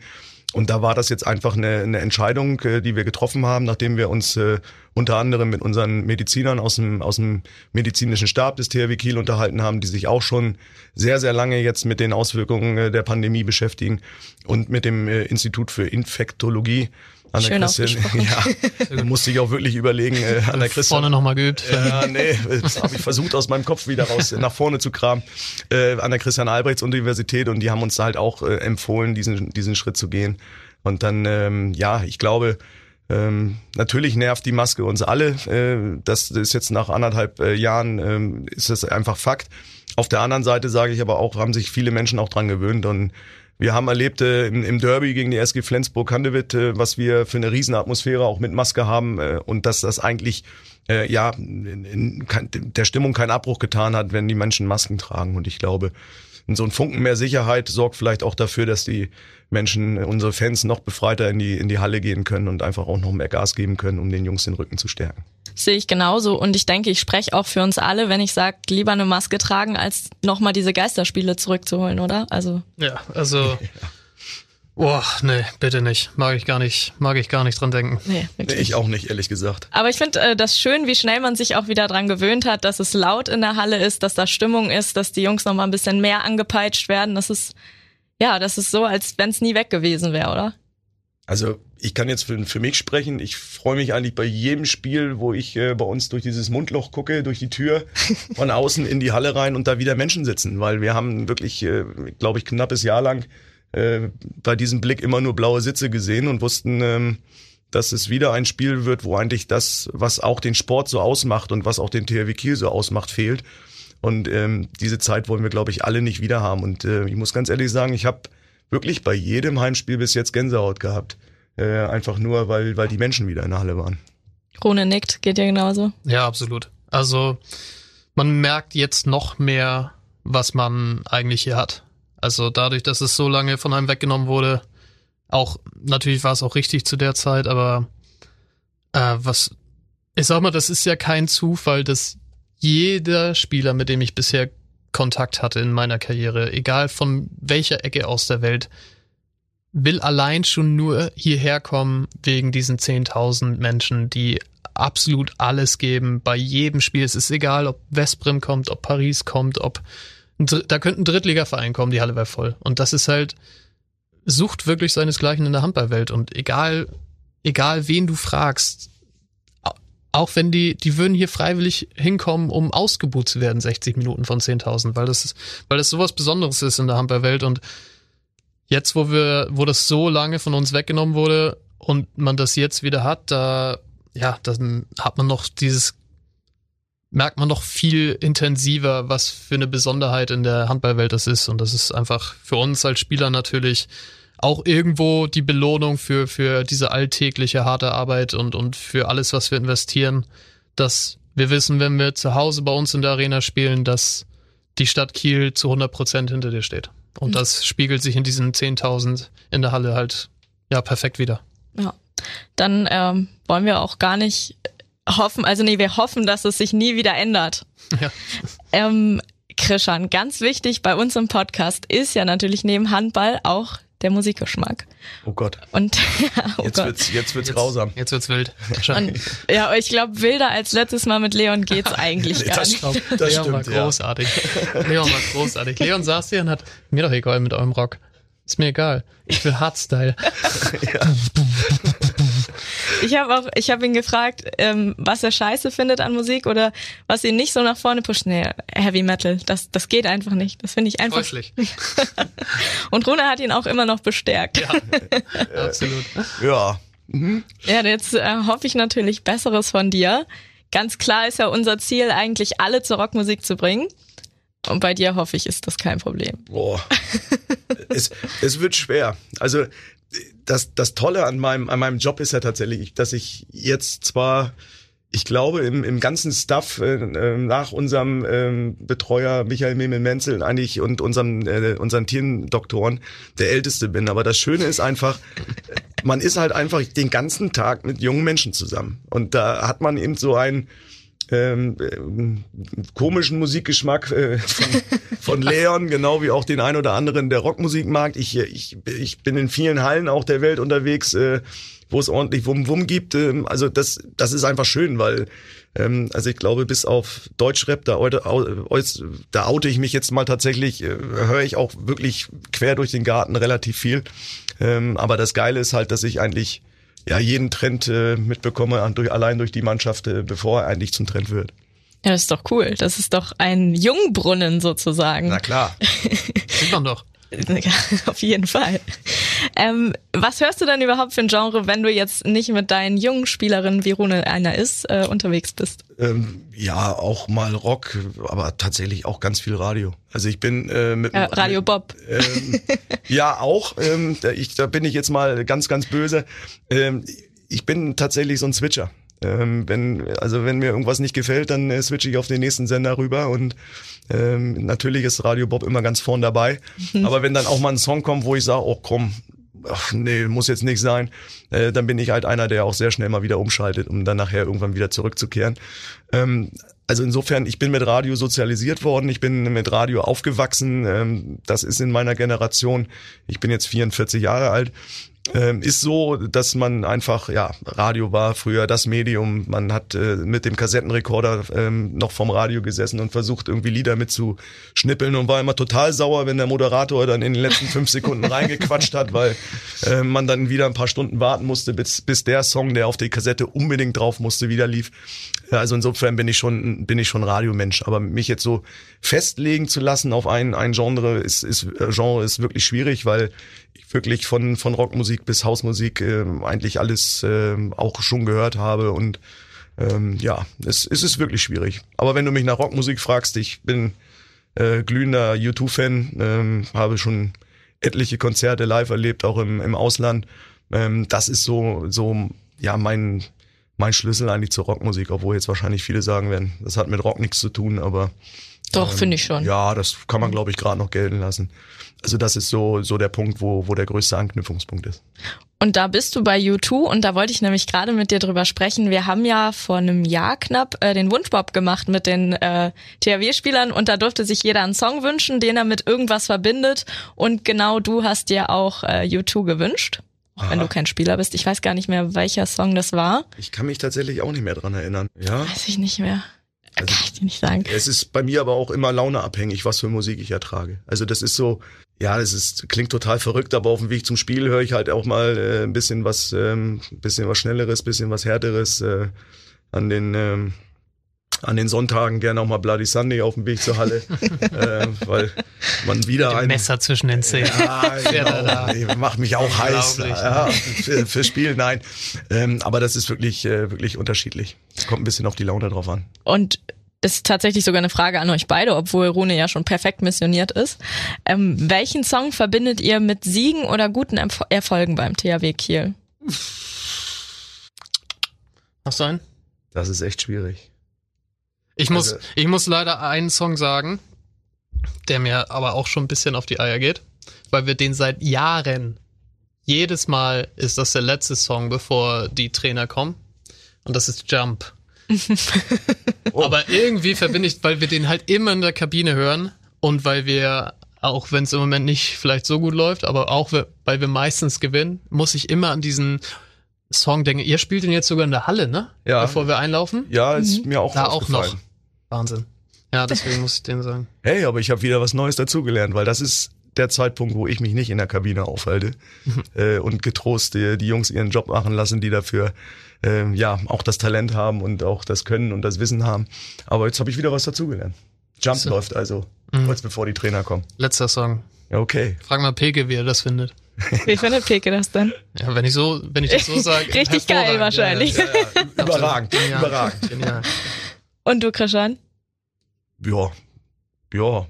Und da war das jetzt einfach eine, eine Entscheidung, äh, die wir getroffen haben, nachdem wir uns äh, unter anderem mit unseren Medizinern aus dem, aus dem medizinischen Stab des THW Kiel unterhalten haben, die sich auch schon sehr, sehr lange jetzt mit den Auswirkungen äh, der Pandemie beschäftigen und mit dem Institut für Infektologie Anna Schön Christian, ja, du musst dich auch wirklich überlegen, äh, Anna Christian. Vorne nochmal geübt. Ja, nee, das habe ich versucht aus meinem Kopf wieder raus nach vorne zu kramen. Äh, an der Christian Albrechts Universität und die haben uns halt auch äh, empfohlen, diesen, diesen Schritt zu gehen. Und dann, ähm, ja, ich glaube, ähm, natürlich nervt die Maske uns alle. Äh, das ist jetzt nach anderthalb äh, Jahren, ähm, ist das einfach Fakt. Auf der anderen Seite sage ich aber auch, haben sich viele Menschen auch dran gewöhnt und wir haben erlebt äh, im, im, Derby gegen die SG Flensburg-Handewitt, äh, was wir für eine Riesenatmosphäre auch mit Maske haben äh, und dass das eigentlich äh, ja in, in, der Stimmung keinen Abbruch getan hat, wenn die Menschen Masken tragen. Und ich glaube, so ein Funken mehr Sicherheit sorgt vielleicht auch dafür, dass die Menschen, unsere Fans noch befreiter in die, in die Halle gehen können und einfach auch noch mehr Gas geben können, um den Jungs den Rücken zu stärken. Sehe ich genauso und ich denke, ich spreche auch für uns alle, wenn ich sage, lieber eine Maske tragen, als nochmal diese Geisterspiele zurückzuholen, oder? Also ja, also Boah, nee, bitte nicht. Mag ich gar nicht, mag ich gar nicht dran denken. Nee, Nee, wirklich. ich auch nicht, ehrlich gesagt. Aber ich finde äh, das schön, wie schnell man sich auch wieder dran gewöhnt hat, dass es laut in der Halle ist, dass da Stimmung ist, dass die Jungs noch mal ein bisschen mehr angepeitscht werden. Das ist ja, das ist so, als wenn es nie weg gewesen wäre, oder? Also ich kann jetzt für, für mich sprechen. Ich freue mich eigentlich bei jedem Spiel, wo ich äh, bei uns durch dieses Mundloch gucke, durch die Tür von außen in die Halle rein und da wieder Menschen sitzen, weil wir haben wirklich, äh, glaube ich, knappes Jahr lang äh, bei diesem Blick immer nur blaue Sitze gesehen und wussten, ähm, dass es wieder ein Spiel wird, wo eigentlich das, was auch den Sport so ausmacht und was auch den THW Kiel so ausmacht, fehlt. Und ähm, diese Zeit wollen wir, glaube ich, alle nicht wieder haben. Und äh, ich muss ganz ehrlich sagen, ich habe wirklich bei jedem Heimspiel bis jetzt Gänsehaut gehabt. Äh, einfach nur, weil, weil die Menschen wieder in der Halle waren. Rune nickt, geht dir genauso. Ja, absolut. Also man merkt jetzt noch mehr, was man eigentlich hier hat. Also dadurch, dass es so lange von einem weggenommen wurde, auch natürlich war es auch richtig zu der Zeit, aber äh, was ich sag mal, das ist ja kein Zufall, dass jeder Spieler, mit dem ich bisher Kontakt hatte in meiner Karriere, egal von welcher Ecke aus der Welt, will allein schon nur hierher kommen wegen diesen 10.000 Menschen, die absolut alles geben bei jedem Spiel. Es ist egal, ob Westbrem kommt, ob Paris kommt, ob da könnte ein Drittligaverein kommen, die Halle wäre voll. Und das ist halt sucht wirklich seinesgleichen in der Handballwelt und egal egal wen du fragst, au- auch wenn die die würden hier freiwillig hinkommen, um ausgebucht zu werden 60 Minuten von 10.000, weil das ist weil das sowas Besonderes ist in der Handballwelt und jetzt, wo wir, wo das so lange von uns weggenommen wurde und man das jetzt wieder hat, da, ja, dann hat man noch dieses, merkt man noch viel intensiver, was für eine Besonderheit in der Handballwelt das ist. Und das ist einfach für uns als Spieler natürlich auch irgendwo die Belohnung für, für diese alltägliche harte Arbeit und, und für alles, was wir investieren, dass wir wissen, wenn wir zu Hause bei uns in der Arena spielen, dass die Stadt Kiel zu 100 Prozent hinter dir steht. Und das spiegelt sich in diesen 10.000 in der Halle halt ja perfekt wieder. Ja. Dann ähm, wollen wir auch gar nicht hoffen, also nee, wir hoffen, dass es sich nie wieder ändert. Ja. Ähm, Krishan, ganz wichtig bei uns im Podcast ist ja natürlich neben Handball auch der Musikgeschmack. Oh Gott, Und oh jetzt Gott. wird's, jetzt wird's Jetzt, grausam. Jetzt wird's wild. Und, ja, aber ich glaube, wilder als letztes Mal mit Leon geht's eigentlich Nee, gar das nicht. stimmt. Das Leon war stimmt, ja. großartig. Leon war großartig. Leon saß hier und hat mir doch egal mit eurem Rock. Ist mir egal. Ich will Hardstyle. Ich habe auch, ich habe ihn gefragt, ähm, was er scheiße findet an Musik oder was ihn nicht so nach vorne pusht. Nee, Heavy Metal, das, das geht einfach nicht. Das finde ich einfach. Scheußlich. Und Rune hat ihn auch immer noch bestärkt. Ja, absolut. Ja, Ja, jetzt äh, hoffe ich natürlich Besseres von dir. Ganz klar ist ja unser Ziel eigentlich, alle zur Rockmusik zu bringen. Und bei dir hoffe ich, ist das kein Problem. boah. es, es wird schwer. Also das, das Tolle an meinem, an meinem Job ist ja tatsächlich, dass ich jetzt zwar, ich glaube, im, im ganzen Staff äh, äh, nach unserem ähm, Betreuer Michael Memel-Menzel eigentlich und unserem, äh, unseren Tierendoktoren der Älteste bin. Aber das Schöne ist einfach, man ist halt einfach den ganzen Tag mit jungen Menschen zusammen. Und da hat man eben so ein ähm, ähm, komischen Musikgeschmack äh, von, von Leon, genau wie auch den ein oder anderen, der Rockmusik mag. Ich, äh, ich, ich bin in vielen Hallen auch der Welt unterwegs, äh, wo es ordentlich Wum-Wum gibt. Ähm, also das, das ist einfach schön, weil ähm, also ich glaube, bis auf Deutschrap, da, aus- da oute ich mich jetzt mal tatsächlich, äh, höre ich auch wirklich quer durch den Garten relativ viel. Ähm, aber das Geile ist halt, dass ich eigentlich ja jeden Trend äh, mitbekomme, an- durch, allein durch die Mannschaft, äh, bevor er eigentlich zum Trend wird. Ja, das ist doch cool. Das ist doch ein Jungbrunnen sozusagen. Na klar. Sieht man doch. Ja, auf jeden Fall. Ähm, was hörst du denn überhaupt für ein Genre, wenn du jetzt nicht mit deinen jungen Spielerinnen, wie Rune einer ist, äh, unterwegs bist? Ähm, ja, auch mal Rock, aber tatsächlich auch ganz viel Radio. Also ich bin äh, mit Äh, Radio Bob. Ähm, ja, auch. Ähm, da, ich, da bin ich jetzt mal ganz, ganz böse. Ähm, ich bin tatsächlich so ein Switcher. Ähm, wenn, also wenn mir irgendwas nicht gefällt, dann äh, switche ich auf den nächsten Sender rüber und ähm, natürlich ist Radio Bob immer ganz vorn dabei. Aber wenn dann auch mal ein Song kommt, wo ich sage, oh komm, ach, nee, muss jetzt nicht sein, äh, dann bin ich halt einer, der auch sehr schnell mal wieder umschaltet, um dann nachher irgendwann wieder zurückzukehren. Ähm, also insofern, ich bin mit Radio sozialisiert worden, ich bin mit Radio aufgewachsen. Ähm, das ist in meiner Generation. Ich bin jetzt 44 Jahre alt ähm, ist so, dass man einfach, ja, Radio war früher das Medium. Man hat äh, mit dem Kassettenrekorder ähm, noch vom Radio gesessen und versucht irgendwie Lieder mitzuschnippeln und war immer total sauer, wenn der Moderator dann in den letzten fünf Sekunden reingequatscht hat, weil äh, man dann wieder ein paar Stunden warten musste, bis, bis der Song, der auf die Kassette unbedingt drauf musste, wieder lief. Also insofern bin ich schon, bin ich schon Radiomensch. Aber mich jetzt so festlegen zu lassen auf ein, ein Genre ist, ist, äh, Genre ist wirklich schwierig, weil wirklich von, von Rockmusik bis Hausmusik äh, eigentlich alles äh, auch schon gehört habe und ähm, ja, es, es ist wirklich schwierig. Aber wenn du mich nach Rockmusik fragst, ich bin äh, glühender U2-Fan, ähm, habe schon etliche Konzerte live erlebt, auch im, im Ausland. Ähm, das ist so, so ja mein, mein Schlüssel eigentlich zur Rockmusik, obwohl jetzt wahrscheinlich viele sagen werden, das hat mit Rock nichts zu tun, aber doch, ähm, finde ich schon. Ja, das kann man, glaube ich, gerade noch gelten lassen. Also das ist so, so der Punkt, wo, wo der größte Anknüpfungspunkt ist. Und da bist du bei U2 und da wollte ich nämlich gerade mit dir drüber sprechen. Wir haben ja vor einem Jahr knapp äh, den Wunschbob gemacht mit den äh, THW-Spielern und da durfte sich jeder einen Song wünschen, den er mit irgendwas verbindet. Und genau du hast dir auch äh, U2 gewünscht. Auch wenn du kein Spieler bist. Ich weiß gar nicht mehr, welcher Song das war. Ich kann mich tatsächlich auch nicht mehr dran erinnern. Ja. Weiß ich nicht mehr. Also, Kann ich dir nicht sagen. Es ist bei mir aber auch immer launeabhängig, was für Musik ich ertrage. Also das ist so, ja, das ist klingt total verrückt, aber auf dem Weg zum Spiel höre ich halt auch mal äh, ein bisschen was, ähm, bisschen was Schnelleres, bisschen was Härteres äh, an den ähm, an den Sonntagen gerne auch mal Bloody Sunday auf dem Weg zur Halle, äh, weil man wieder Mit ein Messer zwischen den Zähnen. Ja, genau. nee, macht mich auch heiß. Ja, für, für Spiel, nein. Ähm, aber das ist wirklich, äh, wirklich unterschiedlich. Es kommt ein bisschen auf die Laune drauf an. Und das ist tatsächlich sogar eine Frage an euch beide, obwohl Rune ja schon perfekt missioniert ist. Ähm, welchen Song verbindet ihr mit Siegen oder guten Erf Erfolgen beim THW Kiel? Hast du einen? Das ist echt schwierig. Ich muss, also, ich muss leider einen Song sagen, der mir aber auch schon ein bisschen auf die Eier geht, weil wir den seit Jahren, jedes Mal ist das der letzte Song, bevor die Trainer kommen. Und das ist Jump. oh. Aber irgendwie verbinde ich, weil wir den halt immer in der Kabine hören und weil wir, auch wenn es im Moment nicht vielleicht so gut läuft, aber auch weil wir meistens gewinnen, muss ich immer an diesen Song denke. Ihr spielt ihn jetzt sogar in der Halle, ne? Ja. Bevor wir einlaufen. Ja, ist mhm. mir auch Da auch noch. Wahnsinn. Ja, deswegen muss ich den sagen. Hey, aber ich habe wieder was Neues dazugelernt, weil das ist der Zeitpunkt, wo ich mich nicht in der Kabine aufhalte äh, und getrost die, die, Jungs ihren Job machen lassen, die dafür äh, ja auch das Talent haben und auch das Können und das Wissen haben. Aber jetzt habe ich wieder was dazugelernt. Jump so. läuft also, mhm. kurz bevor die Trainer kommen. Letzter Song. Ja, okay. Frag mal Peke, wie er das findet. Wie findet Peke das denn? Ja, wenn ich so, wenn ich das so sage. Richtig geil wahrscheinlich. Ja, ja, überragend, Genial. überragend. Genial. Und du, Christian? Ja, ja.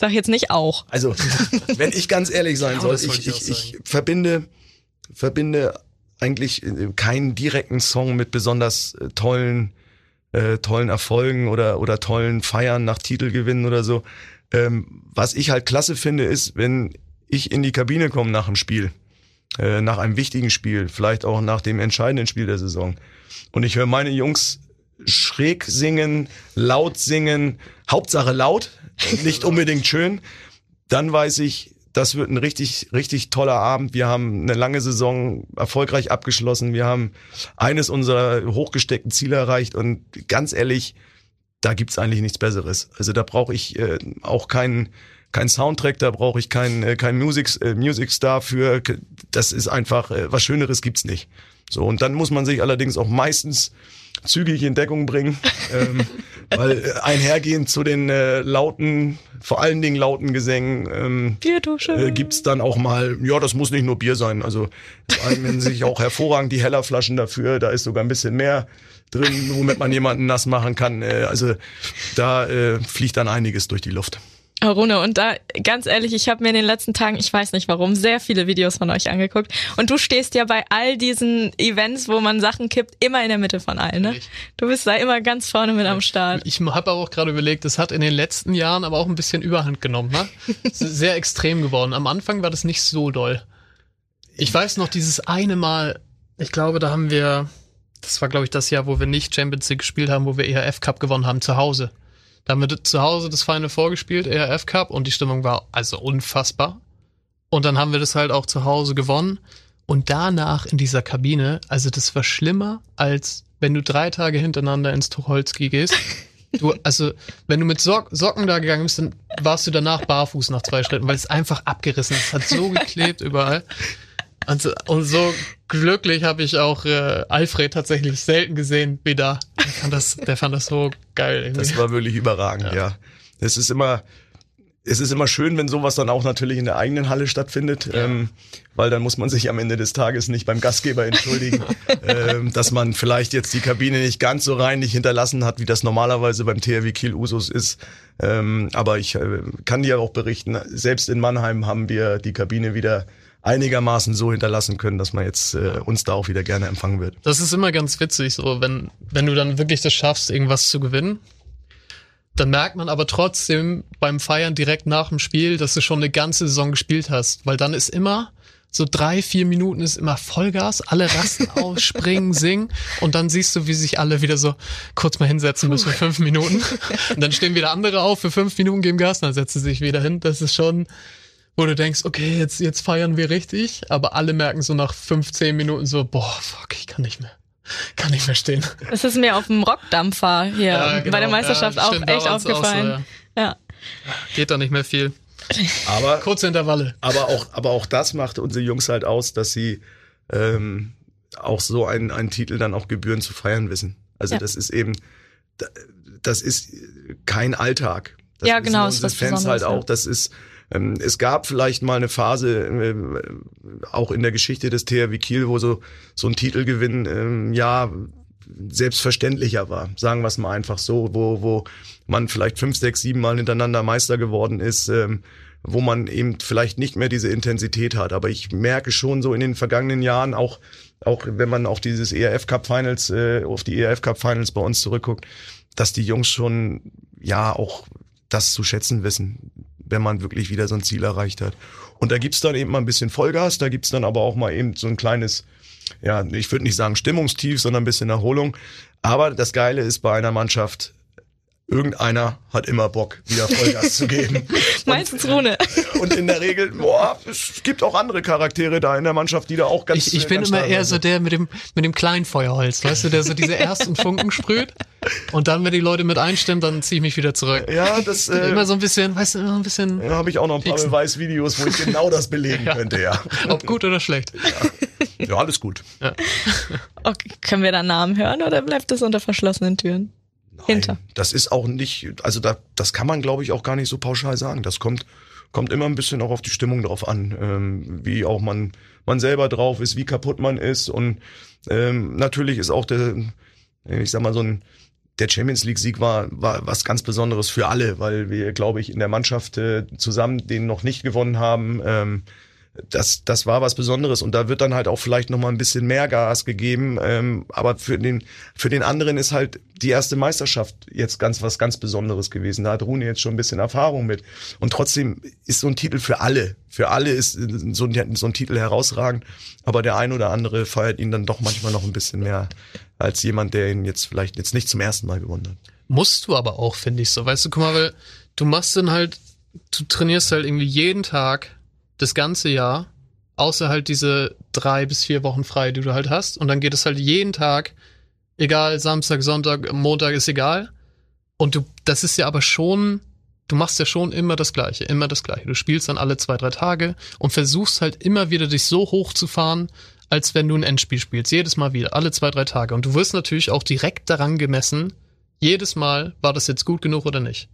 Sag jetzt nicht auch. Also, wenn ich ganz ehrlich sein soll, ich, ich, ich verbinde, verbinde eigentlich keinen direkten Song mit besonders äh, tollen, äh, tollen Erfolgen oder, oder tollen Feiern nach Titelgewinnen oder so. Ähm, was ich halt klasse finde, ist, wenn ich in die Kabine komme nach einem Spiel, äh, nach einem wichtigen Spiel, vielleicht auch nach dem entscheidenden Spiel der Saison. Und ich höre meine Jungs schräg singen, laut singen, Hauptsache laut, nicht unbedingt schön. Dann weiß ich, das wird ein richtig, richtig toller Abend. Wir haben eine lange Saison erfolgreich abgeschlossen. Wir haben eines unserer hochgesteckten Ziele erreicht und ganz ehrlich, da gibt's eigentlich nichts Besseres. Also da brauche ich äh, auch keinen kein Soundtrack, da brauche ich keinen äh, kein Music, äh, Music Star für. Das ist einfach, äh, was Schöneres gibt's nicht. So, und dann muss man sich allerdings auch meistens zügig in Deckung bringen, ähm, weil äh, einhergehend zu den äh, lauten, vor allen Dingen lauten Gesängen ähm, äh, gibt's dann auch mal, ja, das muss nicht nur Bier sein, also eignen sich auch hervorragend die Hellerflaschen dafür, da ist sogar ein bisschen mehr drin, womit man jemanden nass machen kann, äh, also da äh, fliegt dann einiges durch die Luft. Rune, und da, ganz ehrlich, ich habe mir in den letzten Tagen, ich weiß nicht warum, sehr viele Videos von euch angeguckt. Und du stehst ja bei all diesen Events, wo man Sachen kippt, immer in der Mitte von allen, ne? Du bist da immer ganz vorne mit am Start. Ich habe auch gerade überlegt, das hat in den letzten Jahren aber auch ein bisschen Überhand genommen, ne? sehr extrem geworden. Am Anfang war das nicht so doll. Ich weiß noch, dieses eine Mal, ich glaube, da haben wir das war glaube ich das Jahr, wo wir nicht Champions League gespielt haben, wo wir ERF Cup gewonnen haben zu Hause. Da haben wir zu Hause das Final vorgespielt, ERF Cup, und die Stimmung war also unfassbar. Und dann haben wir das halt auch zu Hause gewonnen. Und danach in dieser Kabine, also das war schlimmer, als wenn du drei Tage hintereinander ins Tucholsky gehst. Du, also, wenn du mit Sock Socken da gegangen bist, dann warst du danach barfuß nach zwei Schritten, weil es einfach abgerissen ist. Es hat so geklebt überall. Und so, und so glücklich habe ich auch äh, Alfred tatsächlich selten gesehen wie da. Der fand das, der fand das so geil. Irgendwie. Das war wirklich überragend, ja. Es ist immer, es ist immer schön, wenn sowas dann auch natürlich in der eigenen Halle stattfindet, ähm, weil dann muss man sich am Ende des Tages nicht beim Gastgeber entschuldigen, ähm, dass man vielleicht jetzt die Kabine nicht ganz so reinlich hinterlassen hat, wie das normalerweise beim THW Kiel Usus ist. Ähm, aber ich äh, kann dir auch berichten, selbst in Mannheim haben wir die Kabine wieder einigermaßen so hinterlassen können, dass man jetzt äh, uns da auch wieder gerne empfangen wird. Das ist immer ganz witzig, so wenn, wenn du dann wirklich das schaffst, irgendwas zu gewinnen. Dann merkt man aber trotzdem beim Feiern direkt nach dem Spiel, dass du schon eine ganze Saison gespielt hast. Weil dann ist immer so drei, vier Minuten ist immer Vollgas, alle rasten aus, springen, singen und dann siehst du, wie sich alle wieder so kurz mal hinsetzen müssen für fünf Minuten. Und dann stehen wieder andere auf für fünf Minuten, geben Gas, dann setzen sie sich wieder hin. Das ist schon, wo du denkst, okay, jetzt, jetzt feiern wir richtig, aber alle merken so nach fünf, zehn Minuten so, boah, fuck, ich kann nicht mehr. Kann nicht mehr stehen. Das ist mir auf dem Rockdampfer hier Ja, genau. bei der Meisterschaft Ja, auch echt auch so, aufgefallen. ja. Geht da nicht mehr viel. Aber Kurze Intervalle. Aber auch, aber auch das macht unsere Jungs halt aus, dass sie ähm, auch so einen, einen Titel dann auch gebührend zu feiern wissen. Also Ja. das ist eben, da- das ist kein Alltag. Das Ja, genau, was Fans halt auch. Das ist, es gab vielleicht mal eine Phase, äh, auch in der Geschichte des THW Kiel, wo so so ein Titelgewinn, ähm, ja selbstverständlicher war. Sagen wir es mal einfach so, wo wo man vielleicht fünf, sechs, sieben Mal hintereinander Meister geworden ist. Ähm, wo man eben vielleicht nicht mehr diese Intensität hat. Aber ich merke schon so in den vergangenen Jahren, auch, auch wenn man auf dieses ERF Cup Finals, äh, auf die ERF Cup Finals bei uns zurückguckt, dass die Jungs schon, ja, auch das zu schätzen wissen, wenn man wirklich wieder so ein Ziel erreicht hat. Und da gibt's dann eben mal ein bisschen Vollgas, da gibt's dann aber auch mal eben so ein kleines, ja, ich würde nicht sagen Stimmungstief, sondern ein bisschen Erholung. Aber das Geile ist bei einer Mannschaft, irgendeiner hat immer Bock, wieder Vollgas zu geben. Meistens Rune. Und in der Regel, boah, es gibt auch andere Charaktere da in der Mannschaft, die da auch ganz Ich, ich bin ganz immer eher sind. so der mit dem, mit dem kleinen Feuerholz, weißt du, der so diese ersten Funken sprüht. Und dann, wenn die Leute mit einstimmen, dann ziehe ich mich wieder zurück. Ja, das äh, Immer so ein bisschen, weißt du, immer ein bisschen, da habe ich auch noch ein paar. Beweisvideos, wo ich genau das belegen Ja. könnte, ja. ob gut oder schlecht. Ja, alles gut. Okay, können wir da Namen hören oder bleibt das unter verschlossenen Türen? Hinter. Nein, das ist auch nicht, also da, das kann man, glaube ich, auch gar nicht so pauschal sagen. Das kommt, kommt immer ein bisschen auch auf die Stimmung drauf an, ähm, wie auch man, man selber drauf ist, wie kaputt man ist. Und ähm, natürlich ist auch der, ich sag mal, so ein der Champions League Sieg war, war was ganz Besonderes für alle, weil wir, glaube ich, in der Mannschaft äh, zusammen den noch nicht gewonnen haben. Ähm, das, das war was Besonderes und da wird dann halt auch vielleicht noch mal ein bisschen mehr Gas gegeben. Ähm, aber für den, für den anderen ist halt die erste Meisterschaft jetzt ganz was ganz Besonderes gewesen. Da hat Rune jetzt schon ein bisschen Erfahrung mit. Und trotzdem ist so ein Titel für alle. Für alle ist so ein, so ein Titel herausragend. Aber der ein oder andere feiert ihn dann doch manchmal noch ein bisschen mehr als jemand, der ihn jetzt vielleicht jetzt nicht zum ersten Mal gewonnen hat. Musst du aber auch, finde ich so. Weißt du, guck mal, weil du machst dann halt, du trainierst halt irgendwie jeden Tag das ganze Jahr, außer halt diese drei bis vier Wochen frei, die du halt hast. Und dann geht es halt jeden Tag, egal, Samstag, Sonntag, Montag ist egal. Und du, das ist ja aber schon, du machst ja schon immer das Gleiche, immer das Gleiche. Du spielst dann alle zwei, drei Tage und versuchst halt immer wieder dich so hoch zu fahren, als wenn du ein Endspiel spielst. Jedes Mal wieder, alle zwei, drei Tage. Und du wirst natürlich auch direkt daran gemessen, jedes Mal, war das jetzt gut genug oder nicht.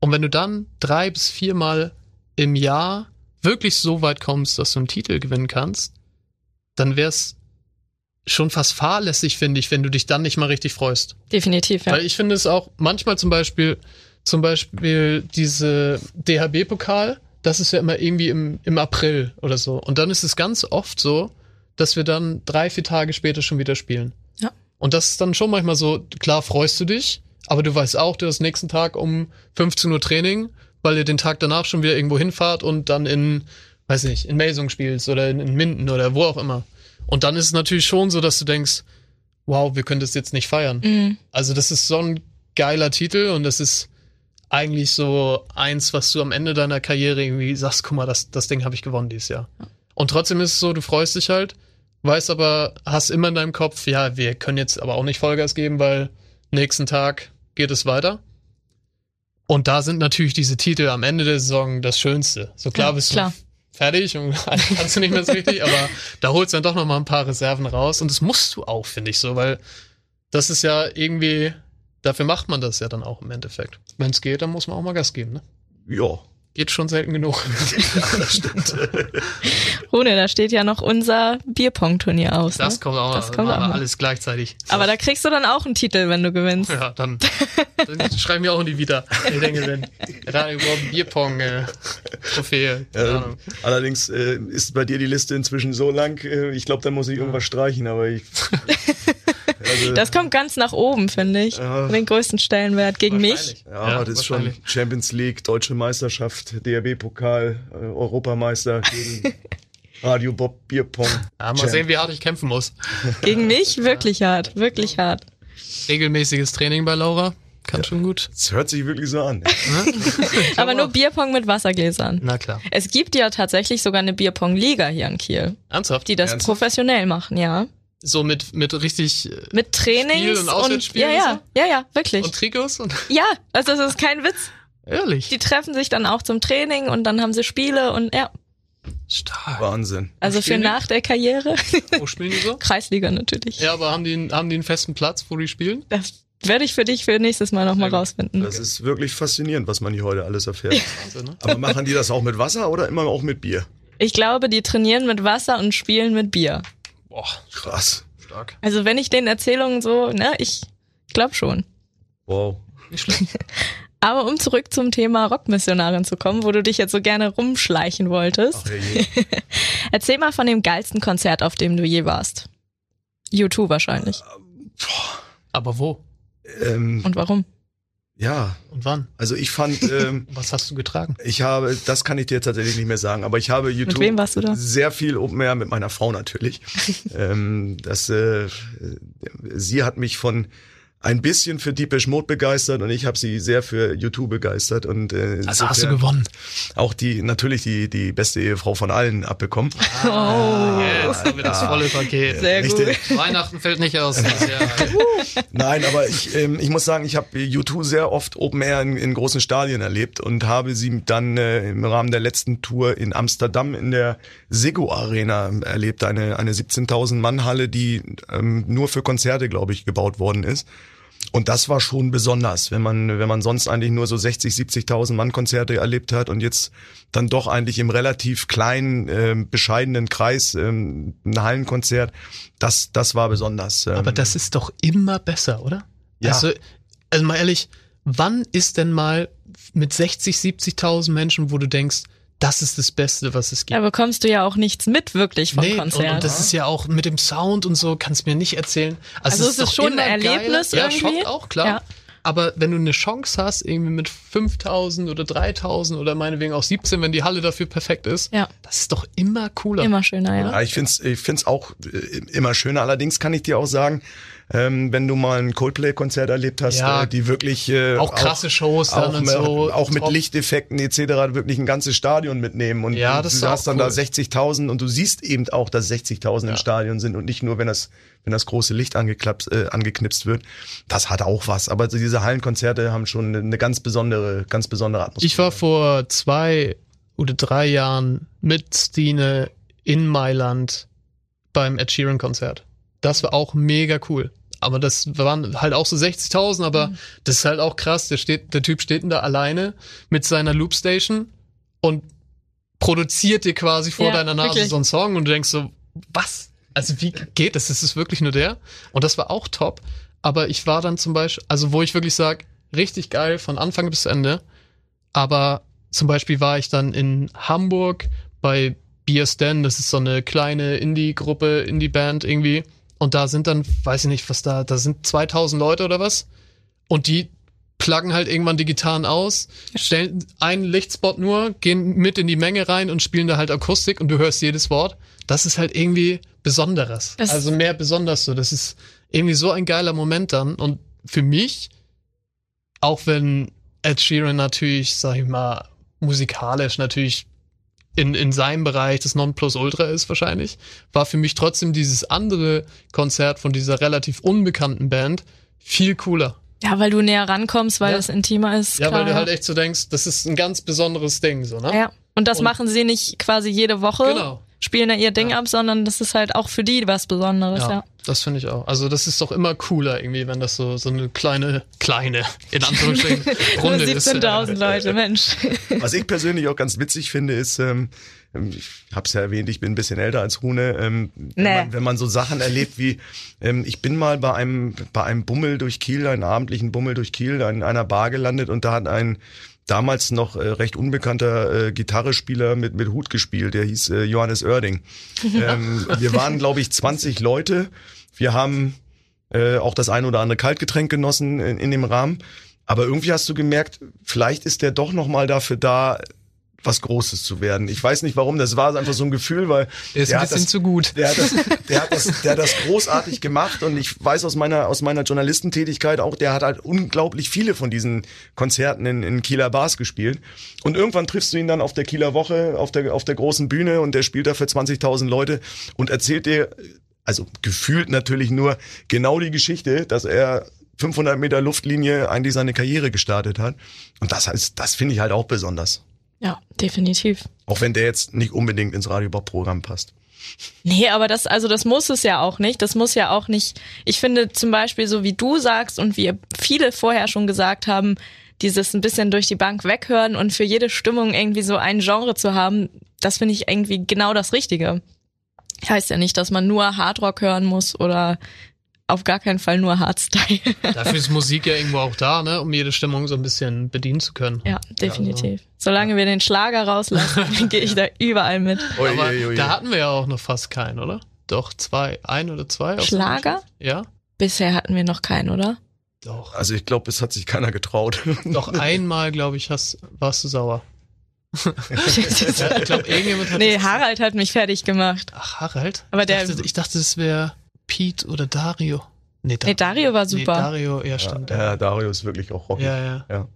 Und wenn du dann drei bis viermal im Jahr wirklich so weit kommst, dass du einen Titel gewinnen kannst, dann wär's schon fast fahrlässig, finde ich, wenn du dich dann nicht mal richtig freust. Definitiv, ja. Weil ich finde es auch manchmal zum Beispiel, zum Beispiel diese DHB-Pokal, das ist ja immer irgendwie im, im April oder so. Und dann ist es ganz oft so, dass wir dann drei, vier Tage später schon wieder spielen. Ja. Und das ist dann schon manchmal so, klar freust du dich, aber du weißt auch, du hast nächsten Tag um 15 Uhr Training, weil ihr den Tag danach schon wieder irgendwo hinfahrt und dann in, weiß nicht, in Melsung spielst oder in, in Minden oder wo auch immer. Und dann ist es natürlich schon so, dass du denkst, wow, wir können das jetzt nicht feiern. Mhm. Also das ist so ein geiler Titel und das ist eigentlich so eins, was du am Ende deiner Karriere irgendwie sagst, guck mal, das, das Ding habe ich gewonnen dieses Jahr. Und trotzdem ist es so, du freust dich halt, weißt aber, hast immer in deinem Kopf, ja, wir können jetzt aber auch nicht Vollgas geben, weil nächsten Tag geht es weiter. Und da sind natürlich diese Titel am Ende der Saison das Schönste. So klar Ja, bist klar. du fertig und kannst du nicht mehr so richtig, aber da holst du dann doch noch mal ein paar Reserven raus und das musst du auch, finde ich so, weil das ist ja irgendwie, dafür macht man das ja dann auch im Endeffekt. Wenn es geht, dann muss man auch mal Gas geben, ne? Ja, Geht schon selten genug. das stimmt. Rune, da steht ja noch unser Bierpong-Turnier aus. Das ne? kommt auch Das kommt auch mal. alles gleichzeitig. Aber da kriegst du dann auch einen Titel, wenn du gewinnst. ja, dann, dann schreiben wir auch in die Vita. Ich denke, wenn Radio Bob Bierpong äh, Trophäe. keine Ähm, Ahnung. allerdings äh, ist bei dir die Liste inzwischen so lang, äh, ich glaube, da muss ich irgendwas streichen, aber ich. Also, Das kommt ganz nach oben, finde ich. Ja. Den größten Stellenwert gegen mich. Ja, Ja, das ist schon. Champions League, Deutsche Meisterschaft, DRB-Pokal, äh, Europameister gegen Radio Bob Bierpong. Ja, mal Champ. sehen, wie hart ich kämpfen muss. Gegen mich wirklich hart, wirklich hart. Regelmäßiges Training bei Laura. Kann schon gut. Das hört sich wirklich so an. Aber nur Bierpong mit Wassergläsern. Na klar. Es gibt ja tatsächlich sogar eine Bierpong-Liga hier in Kiel, Ernsthaft? die das Ernsthaft? professionell machen, ja. So mit, mit richtig äh, Mit Trainings Spiel- und Auswärtsspielen ja, ja, ja, ja, wirklich. und Trikots und ja, also das ist kein Witz. ehrlich. Die treffen sich dann auch zum Training und dann haben sie Spiele und ja, Stark. Wahnsinn. also für nach der Karriere Wo spielen die so? Kreisliga natürlich. Ja, aber haben die, einen- haben die einen festen Platz, wo die spielen? Das werde ich für dich für nächstes Mal nochmal rausfinden. Das ist wirklich faszinierend, was man hier heute alles erfährt. Wahnsinn, ne? Aber machen die das auch mit Wasser oder immer auch mit Bier? Ich glaube, die trainieren mit Wasser und spielen mit Bier. Boah, Krass. stark. Also wenn ich den Erzählungen so, ne, ich glaube schon. Wow. Nicht schlecht. Aber um zurück zum Thema Rockmissionarin zu kommen, wo du dich jetzt so gerne rumschleichen wolltest, Ach, je. erzähl mal von dem geilsten Konzert, auf dem du je warst. U2 wahrscheinlich. Aber wo? ähm, Und warum? Ja, Und wann? also ich fand, ähm, Was hast du getragen? ich habe, das kann ich dir tatsächlich nicht mehr sagen, aber ich habe YouTube Mit wem warst du da? sehr viel Open Air mit meiner Frau natürlich. ähm, das, äh, sie hat mich von ein bisschen für Deepish Mode begeistert und ich habe sie sehr für YouTube begeistert und äh, Also hast du gewonnen. auch die natürlich die die beste Ehefrau von allen abbekommen. Oh, Jetzt haben wir das volle Paket. sehr gut. Richtig. Weihnachten fällt nicht aus. Nein, aber ich, ähm, ich muss sagen, ich habe U2 sehr oft Open Air in, in großen Stadien erlebt und habe sie dann äh, im Rahmen der letzten Tour in Amsterdam in der Sego Arena erlebt. Eine, eine 17.000 Mann Halle, die ähm, nur für Konzerte, glaube ich, gebaut worden ist. Und das war schon besonders, wenn man, wenn man sonst eigentlich nur so 60, 70.000 Mann Konzerte erlebt hat und jetzt dann doch eigentlich im relativ kleinen, ähm, bescheidenen Kreis ähm, ein Hallenkonzert. Das, das war besonders. Ähm, Aber das ist doch immer besser, oder? Ja. Also, also mal ehrlich, wann ist denn mal mit 60, 70.000 Menschen, wo du denkst, das ist das Beste, was es gibt? Da bekommst du ja auch nichts mit wirklich vom Nee, und, Konzert. und das ist ja auch mit dem Sound und so, kannst mir nicht erzählen. Also es ist doch schon ein Erlebnis geiler. irgendwie. Ja, schon auch, klar. Ja. Aber wenn du eine Chance hast, irgendwie mit 5000 oder 3000 oder meinetwegen auch 17, wenn die Halle dafür perfekt ist, Ja. das ist doch immer cooler. Immer schöner, ja. Ja, ich find's, ich find's auch äh, immer schöner. Allerdings kann ich dir auch sagen, ähm, wenn du mal ein Coldplay-Konzert erlebt hast, Ja. äh, die wirklich äh, Auch krasse Shows dann auch, und mit- so. auch mit. Lichteffekten etc. wirklich ein ganzes Stadion mitnehmen und Ja, du, das du auch hast dann cool. da 60.000 und du siehst eben auch, dass 60.000 im Stadion sind und nicht nur, wenn das wenn das große Licht angeklappt, äh, angeknipst wird. Das hat auch was. Aber diese Hallenkonzerte haben schon eine, eine ganz besondere, ganz besondere Atmosphäre. Ich war vor zwei oder drei Jahren mit Stine in Mailand beim Ed Sheeran Konzert. Das war auch mega cool. Aber das waren halt auch so 60.000, aber das ist halt auch krass. Der steht, der Typ steht denn da alleine mit seiner Loopstation und produziert dir quasi vor Ja, deiner Nase wirklich. so einen Song und du denkst so, was? Also wie geht das? Das ist wirklich nur der. Und das war auch top. Aber ich war dann zum Beispiel, also wo ich wirklich sage, richtig geil von Anfang bis Ende. Aber zum Beispiel war ich dann in Hamburg bei Beer Stan, das ist so eine kleine Indie-Gruppe, Indie-Band irgendwie. Und da sind dann, weiß ich nicht, was da, da sind 2000 Leute oder was. Und die pluggen halt irgendwann die Gitarren aus, stellen einen Lichtspot nur, gehen mit in die Menge rein und spielen da halt Akustik und du hörst jedes Wort. Das ist halt irgendwie Besonderes. Das- also mehr besonders so. Das ist irgendwie so ein geiler Moment dann. Und für mich, auch wenn Ed Sheeran natürlich, sag ich mal, musikalisch natürlich in, in seinem Bereich das Nonplusultra ist wahrscheinlich, war für mich trotzdem dieses andere Konzert von dieser relativ unbekannten Band viel cooler. Ja, weil du näher rankommst, weil Ja. es intimer ist. Ja, klar, weil du halt echt so denkst, das ist ein ganz besonderes Ding, so, ne? Ja. Und das Und- machen sie nicht quasi jede Woche, Genau. spielen da ihr Ding Ja. ab, sondern das ist halt auch für die was Besonderes, ja. Das finde ich auch. Also das ist doch immer cooler irgendwie, wenn das so, so eine kleine, kleine, in Anführungsstrichen, Runde ist. 17.000 Leute, Mensch. Was ich persönlich auch ganz witzig finde, ist, ähm, ich hab's ja erwähnt, ich bin ein bisschen älter als Rune, ähm, wenn, Nee. man, wenn man so Sachen erlebt wie, ähm, ich bin mal bei einem, bei einem Bummel durch Kiel, einen abendlichen Bummel durch Kiel, in einer Bar gelandet und da hat ein damals noch äh, recht unbekannter äh, Gitarrespieler mit, mit Hut gespielt, der hieß äh, Johannes Oerding. ähm, wir waren, glaube ich, 20 Leute. Wir haben äh, auch das ein oder andere Kaltgetränk genossen in, in dem Rahmen. Aber irgendwie hast du gemerkt, vielleicht ist der doch noch mal dafür da, was Großes zu werden. Ich weiß nicht warum, das war einfach so ein Gefühl, weil Der ist der ein bisschen das, zu gut. der hat, das, der, hat das, der hat das großartig gemacht und ich weiß aus meiner, aus meiner Journalistentätigkeit auch, der hat halt unglaublich viele von diesen Konzerten in, in Kieler Bars gespielt. Und irgendwann triffst du ihn dann auf der Kieler Woche, auf der, auf der großen Bühne und der spielt da für 20.000 Leute und erzählt dir, also gefühlt natürlich nur genau die Geschichte, dass er 500 Meter Luftlinie eigentlich seine Karriere gestartet hat. Und das heißt, das finde ich halt auch besonders. Ja, definitiv. Auch wenn der jetzt nicht unbedingt ins Radio-Bob-Programm passt. Nee, aber das, also das muss es ja auch nicht. Das muss ja auch nicht. Ich finde zum Beispiel, so wie du sagst und wie viele vorher schon gesagt haben, dieses ein bisschen durch die Bank weghören und für jede Stimmung irgendwie so ein Genre zu haben, das finde ich irgendwie genau das Richtige. Heißt ja nicht, dass man nur Hardrock hören muss oder auf gar keinen Fall nur Hardstyle. Dafür ist Musik ja irgendwo auch da, ne, um jede Stimmung so ein bisschen bedienen zu können. ja, definitiv. Solange wir den Schlager rauslassen, gehe ich da überall mit. Ui, Aber ui, ui. da hatten wir ja auch noch fast keinen, oder? Doch, zwei, ein oder zwei. Schlager? Ja, Bisher hatten wir noch keinen, oder? doch. Also ich glaube, es hat sich keiner getraut. Doch einmal, glaube ich, hast, warst du sauer. Ja, ich glaube, irgendjemand hat. Nee, Harald hat mich fertig gemacht. Ach, Harald? Aber ich der- Dachte, ich dachte, es wäre Pete oder Dario. Nee, Nee, Dario war super. Nee, Dario, ja, stimmt. ja, Dario ist wirklich auch rockig. Ja, ja. Ja.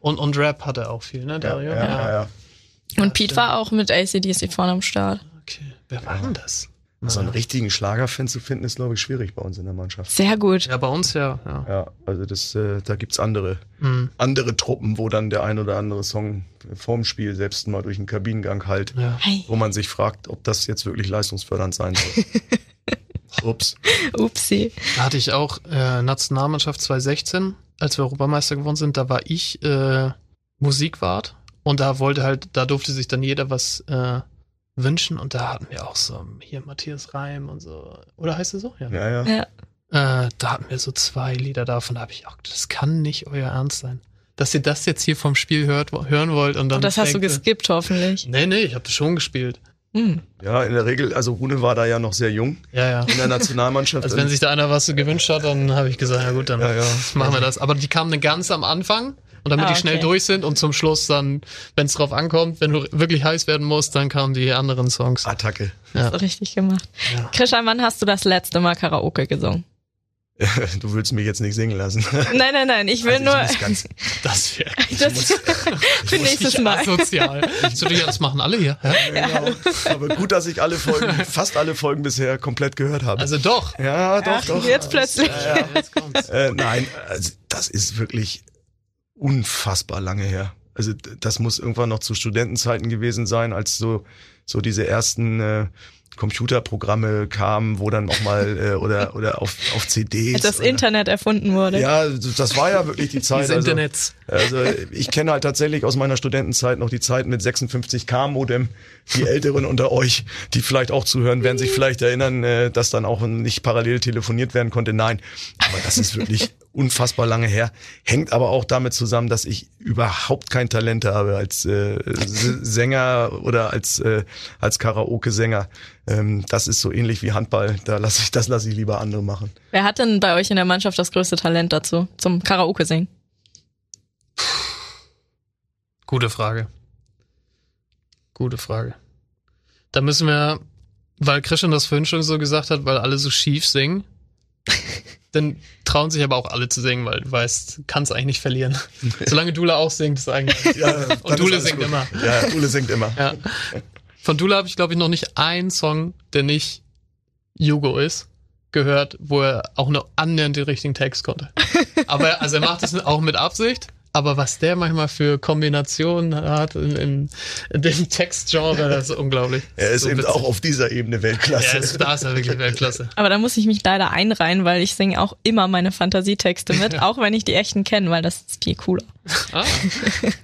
Und, und Rap hat er auch viel, ne, Ja, Dario? ja, ja, ja. Und Pete war auch mit ACDC vorne am Start. Okay. Wer war denn das? So einen richtigen Schlagerfan zu finden, ist, glaube ich, schwierig bei uns in der Mannschaft. Sehr gut. Ja, bei uns ja. ja. Ja, also das, äh, da gibt's andere, Hm, andere Truppen, wo dann der ein oder andere Song vorm Spiel selbst mal durch den Kabinengang halt, ja. Wo man sich fragt, ob das jetzt wirklich leistungsfördernd sein soll. Ups. upsi. Da hatte ich auch äh, Nationalmannschaft 2016, als wir Europameister geworden sind, da war ich äh, Musikwart und da wollte halt, da durfte sich dann jeder was äh, wünschen und da hatten wir auch so hier Matthias Reim und so. Oder heißt er so? Ja. Ja, ja. Ja. Äh, da hatten wir so zwei Lieder davon, da habe ich auch, das kann nicht euer Ernst sein. Dass ihr das jetzt hier vom Spiel hört, hören wollt und dann. Und das hast du denkt ihr- geskippt, hoffentlich. Nee, nee, ich habe das schon gespielt. Hm. Ja, in der Regel, also Rune war da ja noch sehr jung Ja, ja. in der Nationalmannschaft. Also wenn sich da einer was so gewünscht hat, dann habe ich gesagt, ja gut, dann Ja, ja. machen wir das. Aber die kamen dann ganz am Anfang und damit Ah, die schnell okay. durch sind und zum Schluss dann, wenn es drauf ankommt, wenn du wirklich heiß werden musst, dann kamen die anderen Songs. Attacke. Ja. So richtig gemacht. Ja. Christian, wann hast du das letzte Mal Karaoke gesungen? Du willst mich jetzt nicht singen lassen. Nein, nein, nein, ich will Also nur. muss ganz, Das wäre das für nächstes Mal. asozial. so, ja, das machen alle hier. Ja? genau. Aber gut, dass ich alle Folgen, fast alle Folgen bisher komplett gehört habe. Also doch. ja, doch, Ach, doch. jetzt plötzlich. Ja, ja, jetzt kommt's. Äh, nein, also das ist wirklich unfassbar lange her. Also das muss irgendwann noch zu Studentenzeiten gewesen sein, als so so diese ersten äh, Computerprogramme kamen, wo dann auch mal äh, oder oder auf auf CDs. Als das oder, Internet erfunden wurde. Ja, das war ja wirklich die Zeit. Diese also, Internets. also ich kenne halt tatsächlich aus meiner Studentenzeit noch die Zeit mit 56k Modem. Die Älteren unter euch, die vielleicht auch zuhören, werden sich vielleicht erinnern, äh, dass dann auch nicht parallel telefoniert werden konnte. Nein, aber das ist wirklich unfassbar lange her. Hängt aber auch damit zusammen, dass ich überhaupt kein Talent habe als äh, Sänger oder als äh, als Karaoke-Sänger. Ähm, das ist so ähnlich wie Handball. Da lasse ich das lasse ich lieber andere machen. Wer hat denn bei euch in der Mannschaft das größte Talent dazu? Zum Karaoke singen? Gute Frage. Gute Frage. Da müssen wir, weil Christian das vorhin schon so gesagt hat, weil alle so schief singen, dann trauen sich aber auch alle zu singen, weil du weißt, kannst eigentlich nicht verlieren. Solange Dula auch singt, ist eigentlich. Ja, und Dula singt gut. immer. Ja, Dula singt immer. Ja. Von Dula habe ich, glaube ich, noch nicht einen Song, der nicht Jugo ist, gehört, wo er auch nur annähernd den richtigen Text konnte. Aber also er macht es auch mit Absicht. Aber was der manchmal für Kombinationen hat in, in, in dem Textgenre, das ist unglaublich. Er ist so eben witzig. auch auf dieser Ebene Weltklasse. Ja, ist, da ist er wirklich Weltklasse. Aber da muss ich mich leider einreihen, weil ich singe auch immer meine Fantasietexte mit, auch wenn ich die echten kenne, weil das ist viel cooler. Ah.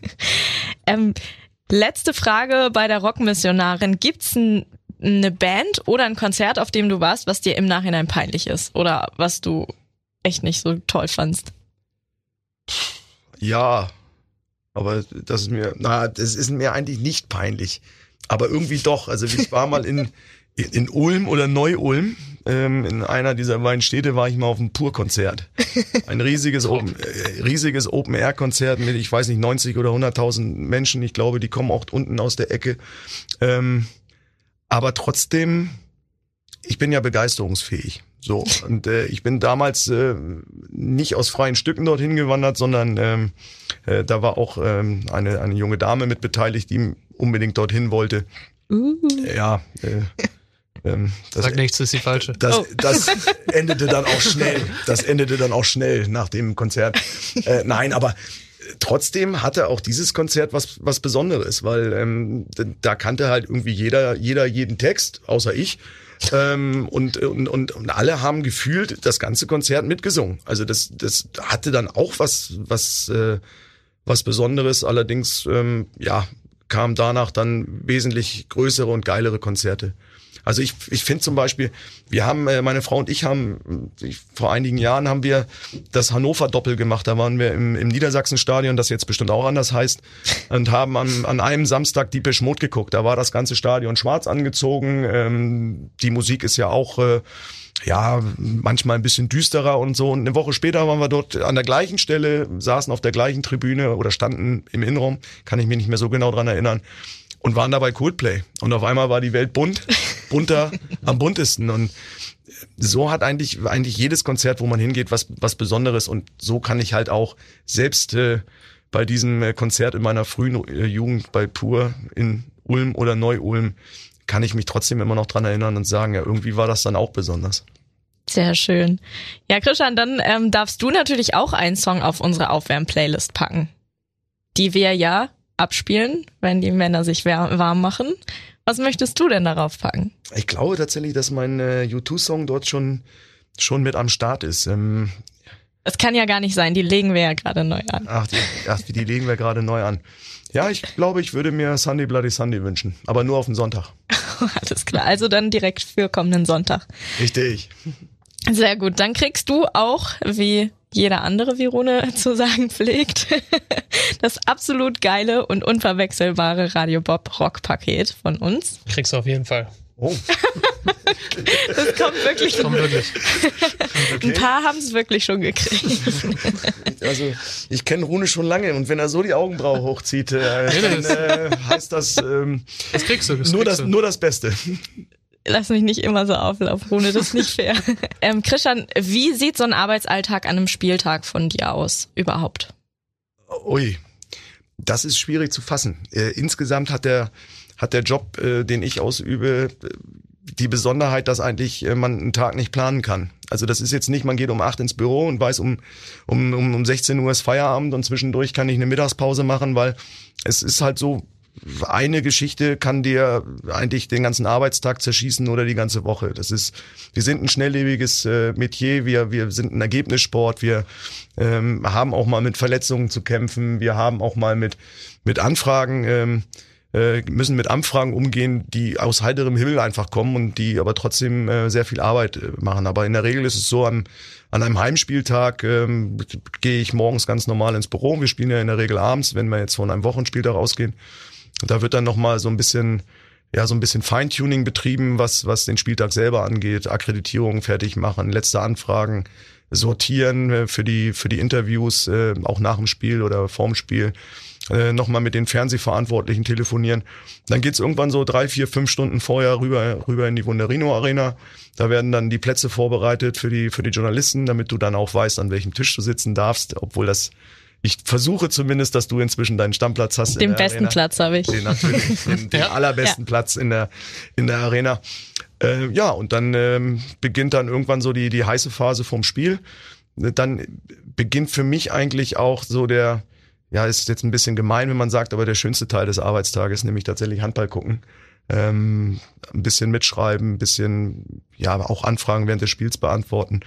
ähm, letzte Frage bei der Rockmissionarin. Gibt's ein eine Band oder ein Konzert, auf dem du warst, was dir im Nachhinein peinlich ist oder was du echt nicht so toll fandst? Ja, aber das ist mir, na, das ist mir eigentlich nicht peinlich. Aber irgendwie doch. Also ich war mal in, in Ulm oder Neu-Ulm. Ähm, in einer dieser beiden Städte war ich mal auf einem Pur-Konzert. Ein riesiges Open, äh, riesiges Open-Air-Konzert mit, ich weiß nicht, 90 oder 100.000 Menschen. Ich glaube, die kommen auch unten aus der Ecke. Ähm, aber trotzdem, ich bin ja begeisterungsfähig. So, und äh, ich bin damals äh, nicht aus freien Stücken dorthin gewandert, sondern ähm, äh, da war auch ähm, eine, eine junge Dame mit beteiligt, die unbedingt dorthin wollte. Uh. Ja, äh, ähm, das, Sag nichts, das ist die falsche. Das, oh. das endete dann auch schnell. Das endete dann auch schnell nach dem Konzert. Äh, nein, aber trotzdem hatte auch dieses Konzert was was Besonderes, weil ähm, da kannte halt irgendwie jeder jeder jeden Text, außer ich. Ähm, und, und, und, und alle haben gefühlt das ganze Konzert mitgesungen. Also das, das hatte dann auch was, was, äh, was Besonderes. Allerdings, ähm, ja, kam danach dann wesentlich größere und geilere Konzerte. Also ich, ich finde zum Beispiel, wir haben, äh, meine Frau und ich haben, ich, vor einigen Jahren haben wir das Hannover-Doppel gemacht. Da waren wir im, im Niedersachsen-Stadion, das jetzt bestimmt auch anders heißt, und haben an, an einem Samstag die Mode geguckt. Da war das ganze Stadion schwarz angezogen. Ähm, die Musik ist ja auch... Äh, ja, manchmal ein bisschen düsterer und so. Und eine Woche später waren wir dort an der gleichen Stelle, saßen auf der gleichen Tribüne oder standen im Innenraum, kann ich mich nicht mehr so genau dran erinnern, und waren dabei Coldplay. Und auf einmal war die Welt bunt bunter, am buntesten. Und so hat eigentlich, eigentlich jedes Konzert, wo man hingeht, was, was Besonderes. Und so kann ich halt auch selbst äh, bei diesem äh, Konzert in meiner frühen äh, Jugend bei Pur in Ulm oder Neu-Ulm, kann ich mich trotzdem immer noch dran erinnern und sagen, ja, irgendwie war das dann auch besonders. Sehr schön. Ja, Christian, dann ähm, darfst du natürlich auch einen Song auf unsere Aufwärm-Playlist packen, die wir ja abspielen, wenn die Männer sich warm machen. Was möchtest du denn darauf packen? Ich glaube tatsächlich, dass mein äh, U2-Song dort schon, schon mit am Start ist. Ähm, es kann ja gar nicht sein, die legen wir ja gerade neu an. Ach, die, ach, die legen wir gerade neu an. Ja, ich glaube, ich würde mir Sunday Bloody Sunday wünschen, aber nur auf den Sonntag. Alles klar, also dann direkt für kommenden Sonntag. Richtig. Sehr gut, dann kriegst du auch, wie jeder andere Virone zu sagen pflegt, das absolut geile und unverwechselbare Radio Bob Rock Paket von uns. Kriegst du auf jeden Fall. Oh. das kommt wirklich. Das kommt wirklich. Okay. Ein paar haben es wirklich schon gekriegt. Also ich kenne Rune schon lange und wenn er so die Augenbraue hochzieht, äh, dann äh, heißt das, ähm, das kriegst du, das nur, kriegst das, du. nur das Beste lass mich nicht immer so auflaufen, Rune, das ist nicht fair. ähm, Christian, wie sieht so ein Arbeitsalltag an einem Spieltag von dir aus überhaupt? Ui, das ist schwierig zu fassen. Äh, insgesamt hat der, hat der Job, äh, den ich ausübe, die Besonderheit, dass eigentlich äh, man einen Tag nicht planen kann. Also das ist jetzt nicht, man geht um acht ins Büro und weiß, um, um, um 16 Uhr ist Feierabend und zwischendurch kann ich eine Mittagspause machen, weil es ist halt so, eine Geschichte kann dir eigentlich den ganzen Arbeitstag zerschießen oder die ganze Woche. Das ist, wir sind ein schnelllebiges äh, Metier, wir, wir sind ein Ergebnissport, wir ähm, haben auch mal mit Verletzungen zu kämpfen, wir haben auch mal mit, mit Anfragen, ähm, äh, müssen mit Anfragen umgehen, die aus heiterem Himmel einfach kommen und die aber trotzdem äh, sehr viel Arbeit äh, machen. Aber in der Regel ist es so, an, an einem Heimspieltag ähm, gehe ich morgens ganz normal ins Büro. Wir spielen ja in der Regel abends, wenn wir jetzt von einem Wochenspieltag ausgehen. Da wird dann nochmal so ein bisschen, ja, so ein bisschen Feintuning betrieben, was, was den Spieltag selber angeht, Akkreditierungen fertig machen, letzte Anfragen sortieren äh, für die, für die Interviews, äh, auch nach dem Spiel oder vorm Spiel. äh, nochmal mit den Fernsehverantwortlichen telefonieren. Dann geht's irgendwann so drei, vier, fünf Stunden vorher rüber, rüber in die Wunderino Arena. Da werden dann die Plätze vorbereitet für die, für die Journalisten, damit du dann auch weißt, an welchem Tisch du sitzen darfst, obwohl das ich versuche zumindest, dass du inzwischen deinen Stammplatz hast. Den besten Arena. Platz habe ich. Den natürlich, den, den allerbesten Ja. Platz in der in der Arena. Äh, ja, und dann ähm, beginnt dann irgendwann so die die heiße Phase vom Spiel. Dann beginnt für mich eigentlich auch so der ja, ist jetzt ein bisschen gemein, wenn man sagt, aber der schönste Teil des Arbeitstages, nämlich tatsächlich Handball gucken. Ähm, ein bisschen mitschreiben, ein bisschen, ja, auch Anfragen während des Spiels beantworten.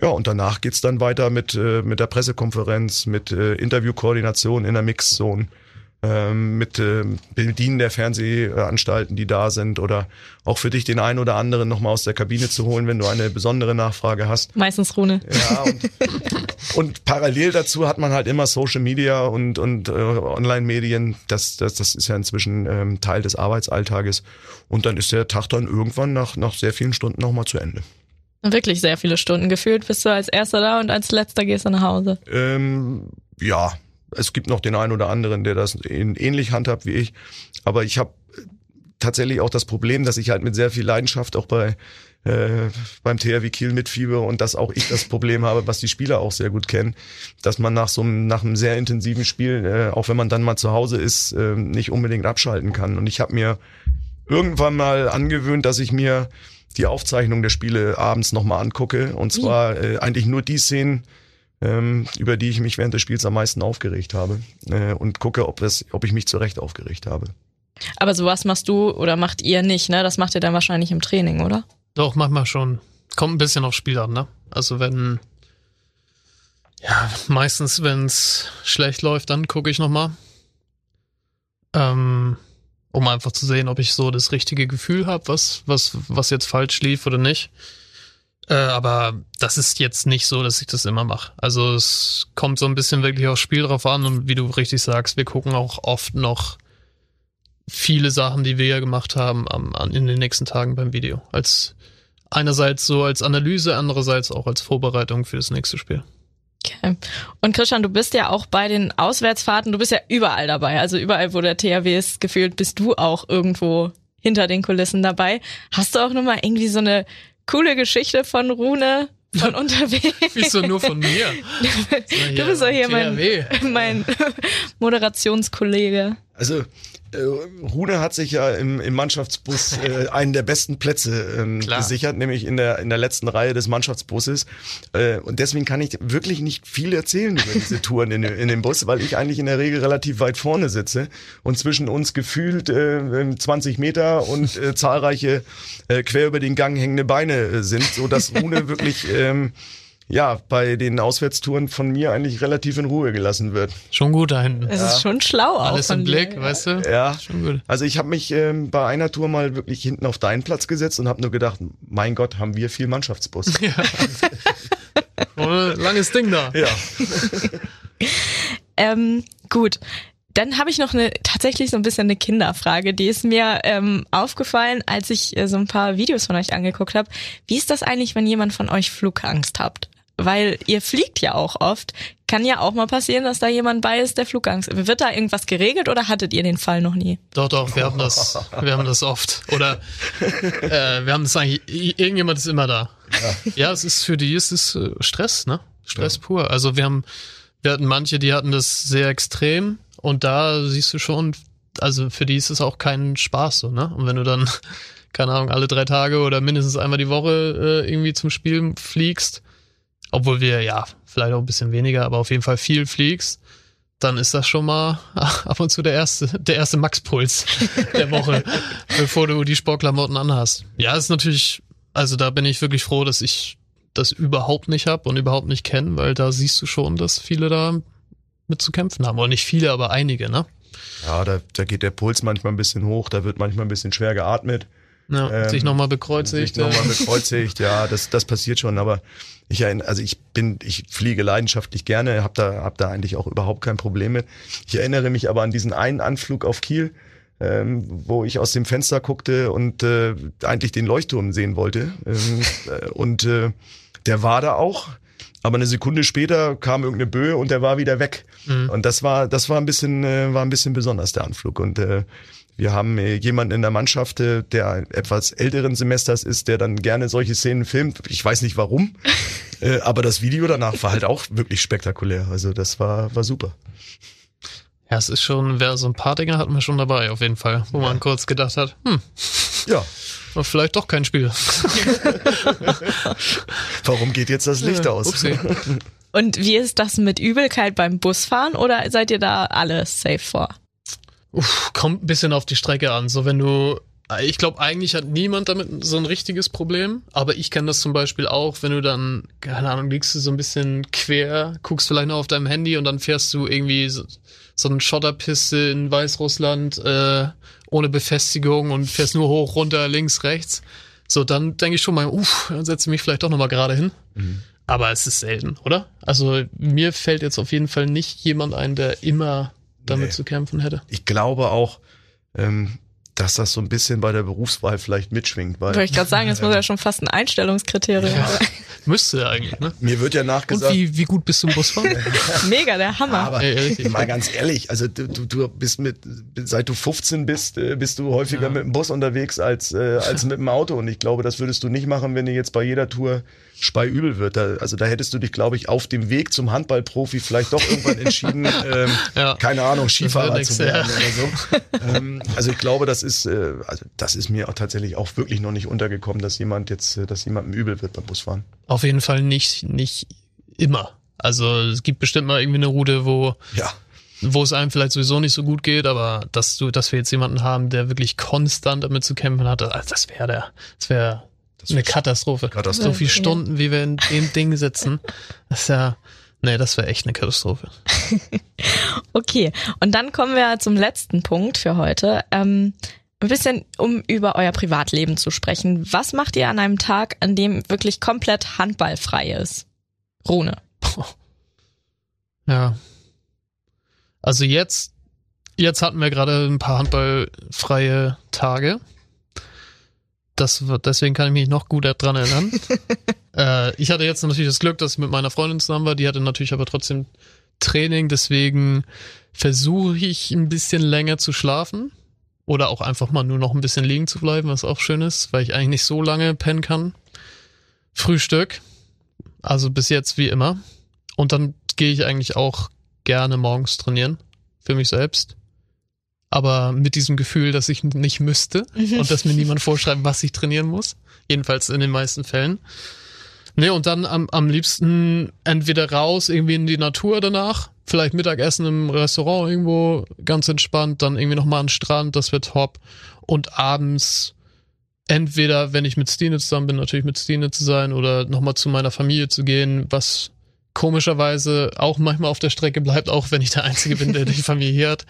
Ja, und danach geht's dann weiter mit, äh, mit der Pressekonferenz, mit äh, Interviewkoordination in der Mixzone, ähm, mit äh, Bedienen der Fernsehanstalten, die da sind oder auch für dich den einen oder anderen nochmal aus der Kabine zu holen, wenn du eine besondere Nachfrage hast. Meistens Rune. Ja, und, und parallel dazu hat man halt immer Social Media und, und äh, Online-Medien. Das, das, das ist ja inzwischen ähm, Teil des Arbeitsalltages. Und dann ist der Tag dann irgendwann nach, nach sehr vielen Stunden nochmal zu Ende. Wirklich sehr viele Stunden. Gefühlt bist du als erster da und als letzter gehst du nach Hause. Ähm, ja, es gibt noch den einen oder anderen, der das ähn- ähnlich handhabt wie ich. Aber ich habe tatsächlich auch das Problem, dass ich halt mit sehr viel Leidenschaft auch bei äh, beim THW Kiel mitfiebe und dass auch ich das Problem habe, was die Spieler auch sehr gut kennen, dass man nach so einem nach einem sehr intensiven Spiel, äh, auch wenn man dann mal zu Hause ist, äh, nicht unbedingt abschalten kann. Und ich habe mir irgendwann mal angewöhnt, dass ich mir die Aufzeichnung der Spiele abends nochmal angucke. Und zwar äh, eigentlich nur die Szenen, ähm, über die ich mich während des Spiels am meisten aufgeregt habe. Äh, und gucke, ob, es, ob ich mich zu Recht aufgeregt habe. Aber sowas machst du oder macht ihr nicht, ne? Das macht ihr dann wahrscheinlich im Training, oder? Doch, manchmal schon. Kommt ein bisschen aufs Spiel an, ne? Also wenn, ja, meistens, wenn es schlecht läuft, dann gucke ich nochmal. Ähm, um einfach zu sehen, ob ich so das richtige Gefühl habe, was, was, was jetzt falsch lief oder nicht. Äh, aber das ist jetzt nicht so, dass ich das immer mache. Also es kommt so ein bisschen wirklich aufs Spiel drauf an und wie du richtig sagst, wir gucken auch oft noch viele Sachen, die wir ja gemacht haben, am, an, in den nächsten Tagen beim Video. Als einerseits so als Analyse, andererseits auch als Vorbereitung für das nächste Spiel. Okay. Und Christian, du bist ja auch bei den Auswärtsfahrten, du bist ja überall dabei. Also überall, wo der THW ist, gefühlt bist du auch irgendwo hinter den Kulissen dabei. Hast du auch nochmal irgendwie so eine coole Geschichte von Rune von unterwegs? Wieso nur von mir? Du bist doch hier mein, THW. mein Moderationskollege. Also äh, Rune hat sich ja im, im Mannschaftsbus äh, einen der besten Plätze ähm, gesichert, nämlich in der in der letzten Reihe des Mannschaftsbusses. Äh, und deswegen kann ich wirklich nicht viel erzählen über diese Touren in, dem- in dem Bus, weil ich eigentlich in der Regel relativ weit vorne sitze und zwischen uns gefühlt äh, 20 Meter und äh, zahlreiche äh, quer über den Gang hängende Beine äh, sind, so dass Rune wirklich ähm, ja bei den Auswärtstouren von mir eigentlich relativ in Ruhe gelassen wird. Schon gut da hinten. Es ist schon schlau auch Alles von im dir. Blick, weißt du? Ja, Schon gut. Also ich habe mich ähm, bei einer Tour mal wirklich hinten auf deinen Platz gesetzt und habe nur gedacht, mein Gott, haben wir viel Mannschaftsbus. Oh, langes Ding da. ja. Ähm, gut. Dann habe ich noch eine tatsächlich so ein bisschen eine Kinderfrage, die ist mir ähm, aufgefallen, als ich äh, so ein paar Videos von euch angeguckt habe. Wie ist das eigentlich, wenn jemand von euch Flugangst habt? Weil ihr fliegt ja auch oft. Kann ja auch mal passieren, dass da jemand bei ist, der Flugangst. Wird da irgendwas geregelt oder hattet ihr den Fall noch nie? Doch, doch, wir haben das, wir haben das oft. Oder äh, wir haben das eigentlich, irgendjemand ist immer da. Ja, es ist für die ist es äh, Stress, ne? Stress pur. Also wir haben, wir hatten manche, die hatten das sehr extrem und da siehst du schon, also für die ist es auch kein Spaß so, ne? Und wenn du dann, keine Ahnung, alle drei Tage oder mindestens einmal die Woche äh, irgendwie zum Spiel fliegst, obwohl wir ja vielleicht auch ein bisschen weniger, aber auf jeden Fall viel fliegst, dann ist das schon mal ab und zu der erste, der erste Maxpuls der Woche, bevor du die Sportklamotten anhast. Ja, ist natürlich, also da bin ich wirklich froh, dass ich das überhaupt nicht hab und überhaupt nicht kenne, weil da siehst du schon, dass viele da mit zu kämpfen haben. Oder nicht viele, aber einige, ne? Ja, da, da geht der Puls manchmal ein bisschen hoch, da wird manchmal ein bisschen schwer geatmet. Ja, Ähm, sich nochmal bekreuzigt. Sich nochmal bekreuzigt, ja, das, das passiert schon, aber ich also ich bin, ich fliege leidenschaftlich gerne, habe da, hab da eigentlich auch überhaupt kein Problem mit. Ich erinnere mich aber an diesen einen Anflug auf Kiel, ähm, wo ich aus dem Fenster guckte und äh, eigentlich den Leuchtturm sehen wollte. Ähm, äh, und äh, der war da auch. aber eine Sekunde später kam irgendeine Böe und der war wieder weg. Mhm. Und das war, das war ein bisschen, äh, war ein bisschen besonders, der Anflug. Und äh, wir haben äh, jemanden in der Mannschaft, äh, der etwas älteren Semesters ist, der dann gerne solche Szenen filmt. Ich weiß nicht warum, äh, aber das Video danach war halt auch wirklich spektakulär. Also das war, war super. Ja, es ist schon, wer so ein paar Dinge hatten wir schon dabei, auf jeden Fall, wo ja. man kurz gedacht hat, hm. Ja. Vielleicht doch kein Spiel. Warum geht jetzt das Licht ja, aus? Upsie. Und wie ist das mit Übelkeit beim Busfahren oder seid ihr da alle safe vor? Uff, kommt ein bisschen auf die Strecke an. So, wenn du ich glaube, eigentlich hat niemand damit so ein richtiges Problem, aber ich kenne das zum Beispiel auch, wenn du dann, keine Ahnung, liegst du so ein bisschen quer, guckst vielleicht noch auf deinem Handy und dann fährst du irgendwie so, so eine Schotterpiste in Weißrussland äh, ohne Befestigung und fährst nur hoch, runter, links, rechts. So, dann denke ich schon mal, uff, dann setze ich mich vielleicht doch nochmal gerade hin. Mhm. Aber es ist selten, oder? Also mir fällt jetzt auf jeden Fall nicht jemand ein, der immer damit nee. zu kämpfen hätte. Ich glaube auch, ähm, dass das so ein bisschen bei der Berufswahl vielleicht mitschwingt. Weil, Wollte ich gerade sagen, das muss ja schon fast ein Einstellungskriterium ja. sein. Müsste ja eigentlich, ne? Mir wird ja nachgesagt. Und wie, wie gut bist du im Busfahren? Mega, der Hammer. Aber ja, mal ganz ehrlich, also du, du bist mit, seit du 15 bist, äh, bist du häufiger ja. mit dem Bus unterwegs als, äh, als mit dem Auto. Und ich glaube, das würdest du nicht machen, wenn du jetzt bei jeder Tour Spei übel wird. Da, also da hättest du dich, glaube ich, auf dem Weg zum Handballprofi vielleicht doch irgendwann entschieden, ähm, ja. keine Ahnung, Skifahrer zu werden ja. oder so. ähm, also ich glaube, das ist, äh, also das ist mir auch tatsächlich auch wirklich noch nicht untergekommen, dass jemand jetzt, äh, dass jemandem übel wird beim Busfahren. Auf jeden Fall nicht, nicht immer. Also es gibt bestimmt mal irgendwie eine Route, wo ja wo es einem vielleicht sowieso nicht so gut geht, aber dass du, dass wir jetzt jemanden haben, der wirklich konstant damit zu kämpfen hat, das wäre der, das wäre eine Katastrophe. Katastrophe. So viele Stunden, wie wir in dem Ding sitzen. Das ist ja, nee, das wäre echt eine Katastrophe. okay, und dann kommen wir zum letzten Punkt für heute. Ähm, ein bisschen, um über euer Privatleben zu sprechen. Was macht ihr an einem Tag, an dem wirklich komplett handballfrei ist? Rune. Ja. Also jetzt, jetzt hatten wir gerade ein paar handballfreie Tage das, deswegen kann ich mich noch gut daran erinnern. äh, ich hatte jetzt natürlich das Glück, dass ich mit meiner Freundin zusammen war. Die hatte natürlich aber trotzdem Training. Deswegen versuche ich ein bisschen länger zu schlafen. Oder auch einfach mal nur noch ein bisschen liegen zu bleiben, was auch schön ist, weil ich eigentlich nicht so lange pennen kann. Frühstück. Also bis jetzt wie immer. Und dann gehe ich eigentlich auch gerne morgens trainieren. Für mich selbst aber mit diesem Gefühl, dass ich nicht müsste mhm. und dass mir niemand vorschreibt, was ich trainieren muss. Jedenfalls in den meisten Fällen. Nee, und dann am, am liebsten entweder raus, irgendwie in die Natur danach, vielleicht Mittagessen im Restaurant irgendwo ganz entspannt, dann irgendwie nochmal an den Strand, das wird top. Und abends entweder, wenn ich mit Stine zusammen bin, natürlich mit Stine zu sein oder nochmal zu meiner Familie zu gehen, was komischerweise auch manchmal auf der Strecke bleibt, auch wenn ich der Einzige bin, der die Familie hier hat.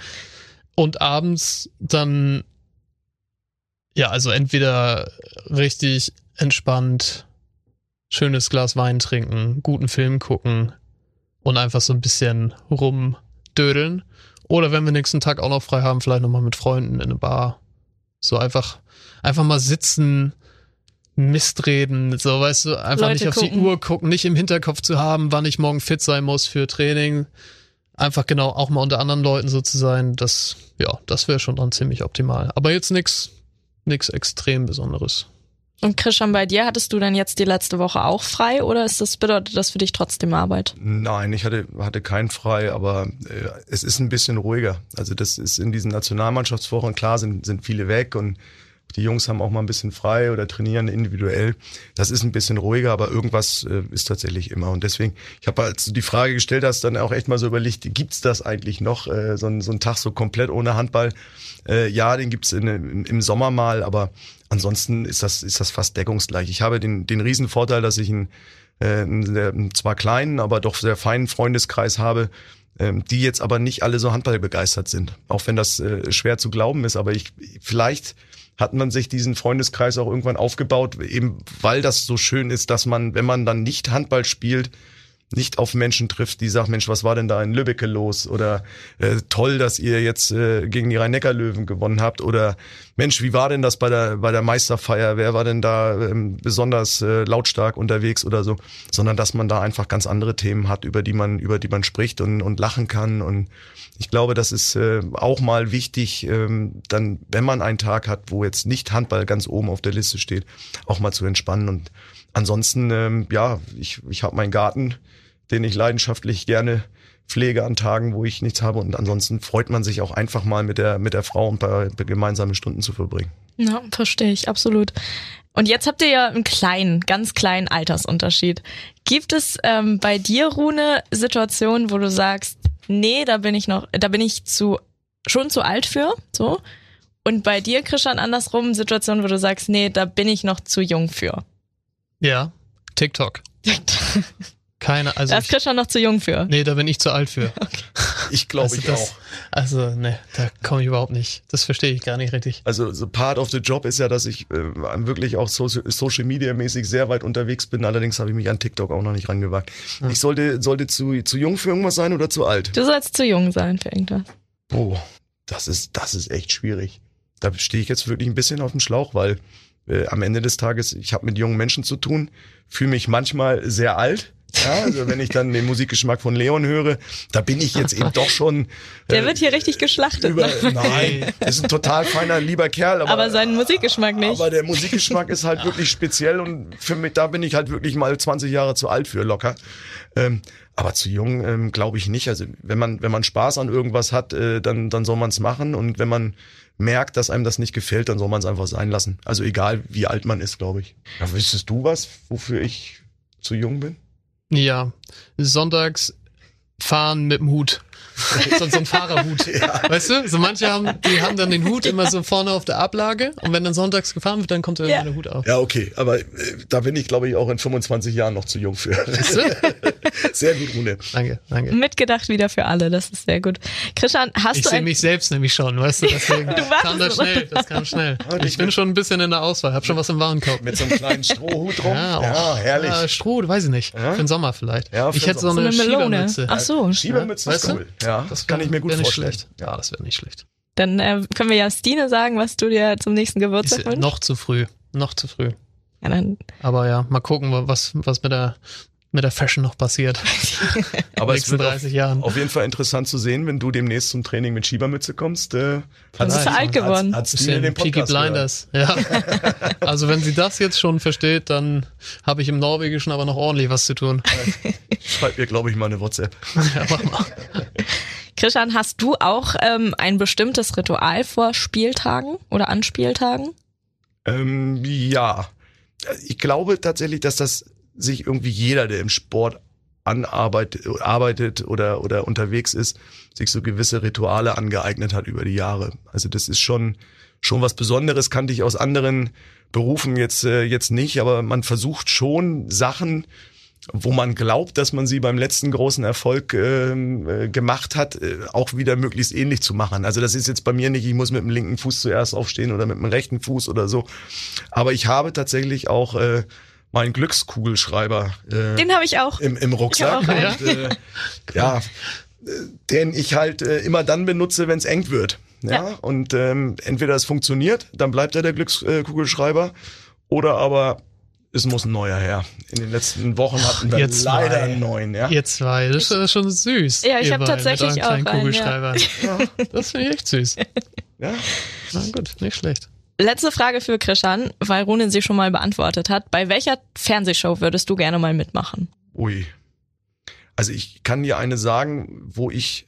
Und abends dann, ja, also entweder richtig entspannt, schönes Glas Wein trinken, guten Film gucken und einfach so ein bisschen rumdödeln. Oder wenn wir nächsten Tag auch noch frei haben, vielleicht nochmal mit Freunden in eine Bar. So einfach, einfach mal sitzen, Mist reden, so weißt du, einfach Leute nicht auf gucken. die Uhr gucken, nicht im Hinterkopf zu haben, wann ich morgen fit sein muss für Training, einfach genau auch mal unter anderen Leuten so zu sein, das, ja, das wäre schon dann ziemlich optimal. Aber jetzt nix, nix extrem Besonderes. Und Christian, bei dir hattest du dann jetzt die letzte Woche auch frei oder ist das, bedeutet das für dich trotzdem Arbeit? Nein, ich hatte, hatte kein frei, aber äh, es ist ein bisschen ruhiger. Also das ist in diesen Nationalmannschaftswochen, klar sind, sind viele weg und die Jungs haben auch mal ein bisschen frei oder trainieren individuell. Das ist ein bisschen ruhiger, aber irgendwas äh, ist tatsächlich immer. Und deswegen, ich habe, als du die Frage gestellt hast, dann auch echt mal so überlegt, gibt's das eigentlich noch, äh, so, ein, so ein Tag so komplett ohne Handball? Äh, ja, den gibt's in, im, Sommer mal, aber ansonsten ist das, ist das fast deckungsgleich. Ich habe den, den Riesenvorteil, dass ich einen, äh, einen zwar kleinen, aber doch sehr feinen Freundeskreis habe, ähm, die jetzt aber nicht alle so Handball begeistert sind. Auch wenn das äh, schwer zu glauben ist, aber ich vielleicht hat man sich diesen Freundeskreis auch irgendwann aufgebaut, eben weil das so schön ist, dass man, wenn man dann nicht Handball spielt, nicht auf Menschen trifft, die sagen, Mensch, was war denn da in Lübbecke los? Oder äh, toll, dass ihr jetzt äh, gegen die Rhein-Neckar-Löwen gewonnen habt. Oder Mensch, wie war denn das bei der, bei der Meisterfeier? Wer war denn da ähm, besonders äh, lautstark unterwegs oder so? Sondern dass man da einfach ganz andere Themen hat, über die man, über die man spricht und, und lachen kann. Und ich glaube, das ist äh, auch mal wichtig, ähm, dann, wenn man einen Tag hat, wo jetzt nicht Handball ganz oben auf der Liste steht, auch mal zu entspannen. Und ansonsten, ähm, ja, ich, ich habe meinen Garten den ich leidenschaftlich gerne pflege an Tagen, wo ich nichts habe. Und ansonsten freut man sich auch einfach mal mit der, mit der Frau ein paar gemeinsame Stunden zu verbringen. Ja, verstehe ich, absolut. Und jetzt habt ihr ja einen kleinen, ganz kleinen Altersunterschied. Gibt es ähm, bei dir, Rune, Situationen, wo du sagst, nee, da bin ich noch, da bin ich zu, schon zu alt für, so? Und bei dir, Christian, andersrum, Situationen, wo du sagst, nee, da bin ich noch zu jung für. Ja, TikTok. Keine, also. Da ist Christian noch zu jung für. Nee, da bin ich zu alt für. Okay. Ich glaube, also ich das, auch. Also, ne, da komme ich überhaupt nicht. Das verstehe ich gar nicht richtig. Also, so part of the job ist ja, dass ich äh, wirklich auch Social, Social Media mäßig sehr weit unterwegs bin. Allerdings habe ich mich an TikTok auch noch nicht rangewagt. Hm. Ich sollte, sollte zu, zu jung für irgendwas sein oder zu alt? Du sollst zu jung sein für irgendwas. Oh, das ist, das ist echt schwierig. Da stehe ich jetzt wirklich ein bisschen auf dem Schlauch, weil äh, am Ende des Tages, ich habe mit jungen Menschen zu tun, fühle mich manchmal sehr alt ja, also wenn ich dann den Musikgeschmack von Leon höre, da bin ich jetzt eben doch schon. Der äh, wird hier richtig geschlachtet. Über, ne? Nein, ist ein total feiner, lieber Kerl. Aber, aber seinen Musikgeschmack nicht. Aber der Musikgeschmack ist halt wirklich speziell und für mich, da bin ich halt wirklich mal 20 Jahre zu alt für locker. Ähm, aber zu jung ähm, glaube ich nicht. Also wenn man, wenn man Spaß an irgendwas hat, äh, dann, dann soll man es machen. Und wenn man merkt, dass einem das nicht gefällt, dann soll man es einfach sein lassen. Also egal, wie alt man ist, glaube ich. Ja, wüsstest du was, wofür ich zu jung bin? Ja, sonntags fahren mit dem Hut. so, so ein Fahrerhut. Ja. Weißt du? So manche haben, die haben dann den Hut immer so vorne auf der Ablage und wenn dann sonntags gefahren wird, dann kommt der, ja. der Hut auf. Ja, okay. Aber äh, da bin ich, glaube ich, auch in 25 Jahren noch zu jung für. sehr gut, Rune. Danke, danke. Mitgedacht wieder für alle, das ist sehr gut. Christian, hast ich du. Ich sehe mich selbst nämlich schon, weißt du, deswegen du kam das schnell, das kam schnell. ich bin schon ein bisschen in der Auswahl, hab schon was im Warenkorb. Mit so einem kleinen Strohhut drum. Ja, ja herrlich. Äh, Stroh, weiß ich nicht. Ja? Für den Sommer vielleicht. Ja, ich hätte so eine, so eine Schiebermütze. Ach so. Schiebermütze ist cool. Ja, das kann ich mir gut vorstellen. Schlecht. Ja, das wäre nicht schlecht. Dann äh, können wir ja Stine sagen, was du dir zum nächsten Geburtstag ist wünschst. Noch zu früh. Noch zu früh. Ja, dann Aber ja, mal gucken, was, was mit der mit der Fashion noch passiert. Aber es wird 30 auf, Jahren. auf jeden Fall interessant zu sehen, wenn du demnächst zum Training mit Schiebermütze kommst. Äh, dann bist du alt geworden. Hat, hat den Peaky Blinders. Ja. also wenn sie das jetzt schon versteht, dann habe ich im Norwegischen aber noch ordentlich was zu tun. Schreib mir, glaube ich, mal eine WhatsApp. ja, mach mal. Christian, hast du auch ähm, ein bestimmtes Ritual vor Spieltagen oder an Spieltagen? Ähm, ja. Ich glaube tatsächlich, dass das sich irgendwie jeder, der im Sport anarbeitet arbeitet oder, oder unterwegs ist, sich so gewisse Rituale angeeignet hat über die Jahre. Also das ist schon, schon was Besonderes, kannte ich aus anderen Berufen jetzt, äh, jetzt nicht, aber man versucht schon Sachen, wo man glaubt, dass man sie beim letzten großen Erfolg ähm, äh, gemacht hat, äh, auch wieder möglichst ähnlich zu machen. Also das ist jetzt bei mir nicht, ich muss mit dem linken Fuß zuerst aufstehen oder mit dem rechten Fuß oder so. Aber ich habe tatsächlich auch äh, mein Glückskugelschreiber. Äh, den habe ich auch. Im, im Rucksack. Ich auch, ja. Und, äh, ja, den ich halt äh, immer dann benutze, wenn es eng wird. Ja, ja. und ähm, entweder es funktioniert, dann bleibt er der Glückskugelschreiber, oder aber es muss ein neuer her. In den letzten Wochen hatten wir Ihr leider einen neuen. Ja? Ihr zwei, das ist schon süß. Ja, ich habe tatsächlich auch einen. Kugelschreiber. Ja. ja. das finde ich echt süß. Ja. Na gut, nicht schlecht. Letzte Frage für Krishan, weil Ronin sie schon mal beantwortet hat. Bei welcher Fernsehshow würdest du gerne mal mitmachen? Ui. Also ich kann dir eine sagen, wo ich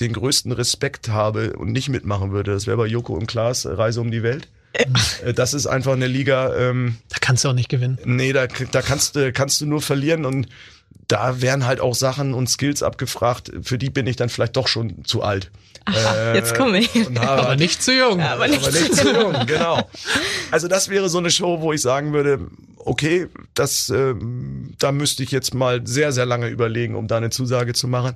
den größten Respekt habe und nicht mitmachen würde. Das wäre bei Joko und Klaas Reise um die Welt. Äh, das ist einfach eine Liga. Ähm, da kannst du auch nicht gewinnen. Nee, da, da kannst, du kannst du nur verlieren und da werden halt auch Sachen und Skills abgefragt, für die bin ich dann vielleicht doch schon zu alt. Aha, äh, jetzt komme ich. aber nicht zu jung. Ja, aber nicht, aber nicht zu jung, genau. Also das wäre so eine Show, wo ich sagen würde, okay, das, äh, da müsste ich jetzt mal sehr, sehr lange überlegen, um da eine Zusage zu machen.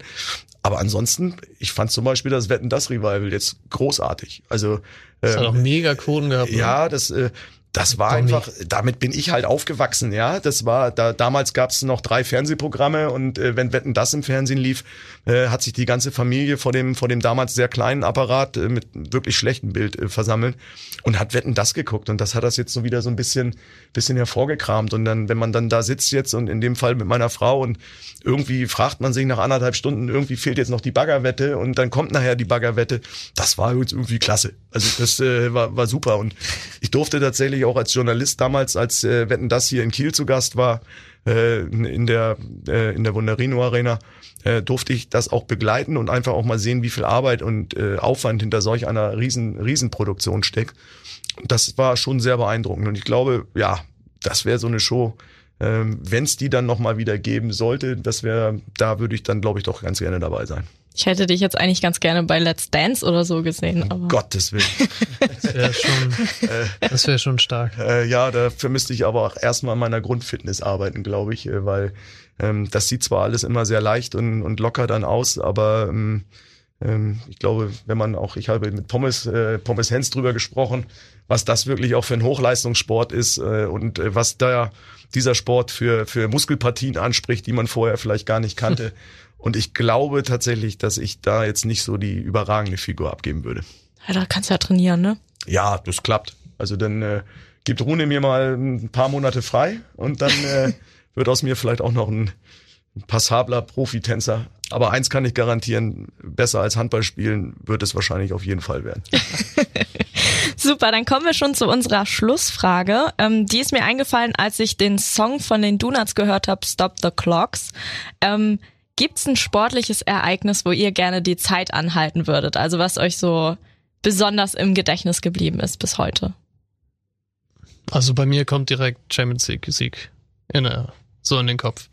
Aber ansonsten, ich fand zum Beispiel das Wetten, das Revival jetzt großartig. Also das ähm, hat auch mega Quoten gehabt. Ja, das, äh, das war einfach, damit bin ich halt aufgewachsen, ja. Das war, da damals gab es noch drei Fernsehprogramme und äh, wenn Wetten das im Fernsehen lief, äh, hat sich die ganze Familie vor dem, vor dem damals sehr kleinen Apparat äh, mit wirklich schlechtem Bild äh, versammelt und hat Wetten das geguckt. Und das hat das jetzt so wieder so ein bisschen, bisschen hervorgekramt. Und dann, wenn man dann da sitzt jetzt und in dem Fall mit meiner Frau und irgendwie fragt man sich nach anderthalb Stunden, irgendwie fehlt jetzt noch die Baggerwette und dann kommt nachher die Baggerwette. Das war jetzt irgendwie klasse. Also das äh, war, war super. Und ich durfte tatsächlich auch als Journalist damals, als äh, Wetten das hier in Kiel zu Gast war, äh, in der äh, in der Wunderino Arena, äh, durfte ich das auch begleiten und einfach auch mal sehen, wie viel Arbeit und äh, Aufwand hinter solch einer riesen Riesenproduktion steckt. Das war schon sehr beeindruckend und ich glaube, ja, das wäre so eine Show, ähm, wenn es die dann noch mal wieder geben sollte, das wäre, da würde ich dann glaube ich doch ganz gerne dabei sein. Ich hätte dich jetzt eigentlich ganz gerne bei Let's Dance oder so gesehen. Aber Um Gottes Willen. Das wäre schon, das wäre schon stark. Äh, ja, dafür müsste ich aber auch erstmal an meiner Grundfitness arbeiten, glaube ich, äh, weil ähm, das sieht zwar alles immer sehr leicht und, und locker dann aus, aber ähm, ähm, ich glaube, wenn man auch, ich habe mit Pommes, äh, Pommes Hens drüber gesprochen, was das wirklich auch für ein Hochleistungssport ist äh, und äh, was da dieser Sport für, für Muskelpartien anspricht, die man vorher vielleicht gar nicht kannte. Und ich glaube tatsächlich, dass ich da jetzt nicht so die überragende Figur abgeben würde. ja, da kannst du ja trainieren, ne? Ja, das klappt. Also dann äh, gibt Rune mir mal ein paar Monate frei und dann äh, wird aus mir vielleicht auch noch ein passabler Profitänzer. Aber eins kann ich garantieren, besser als Handball spielen wird es wahrscheinlich auf jeden Fall werden. Super, dann kommen wir schon zu unserer Schlussfrage. Ähm, die ist mir eingefallen, als ich den Song von den Donuts gehört habe, Stop the Clocks. Ähm, Gibt's ein sportliches Ereignis, wo ihr gerne die Zeit anhalten würdet? Also was euch so besonders im Gedächtnis geblieben ist bis heute? Also bei mir kommt direkt Champions League Sieg in, so in den Kopf.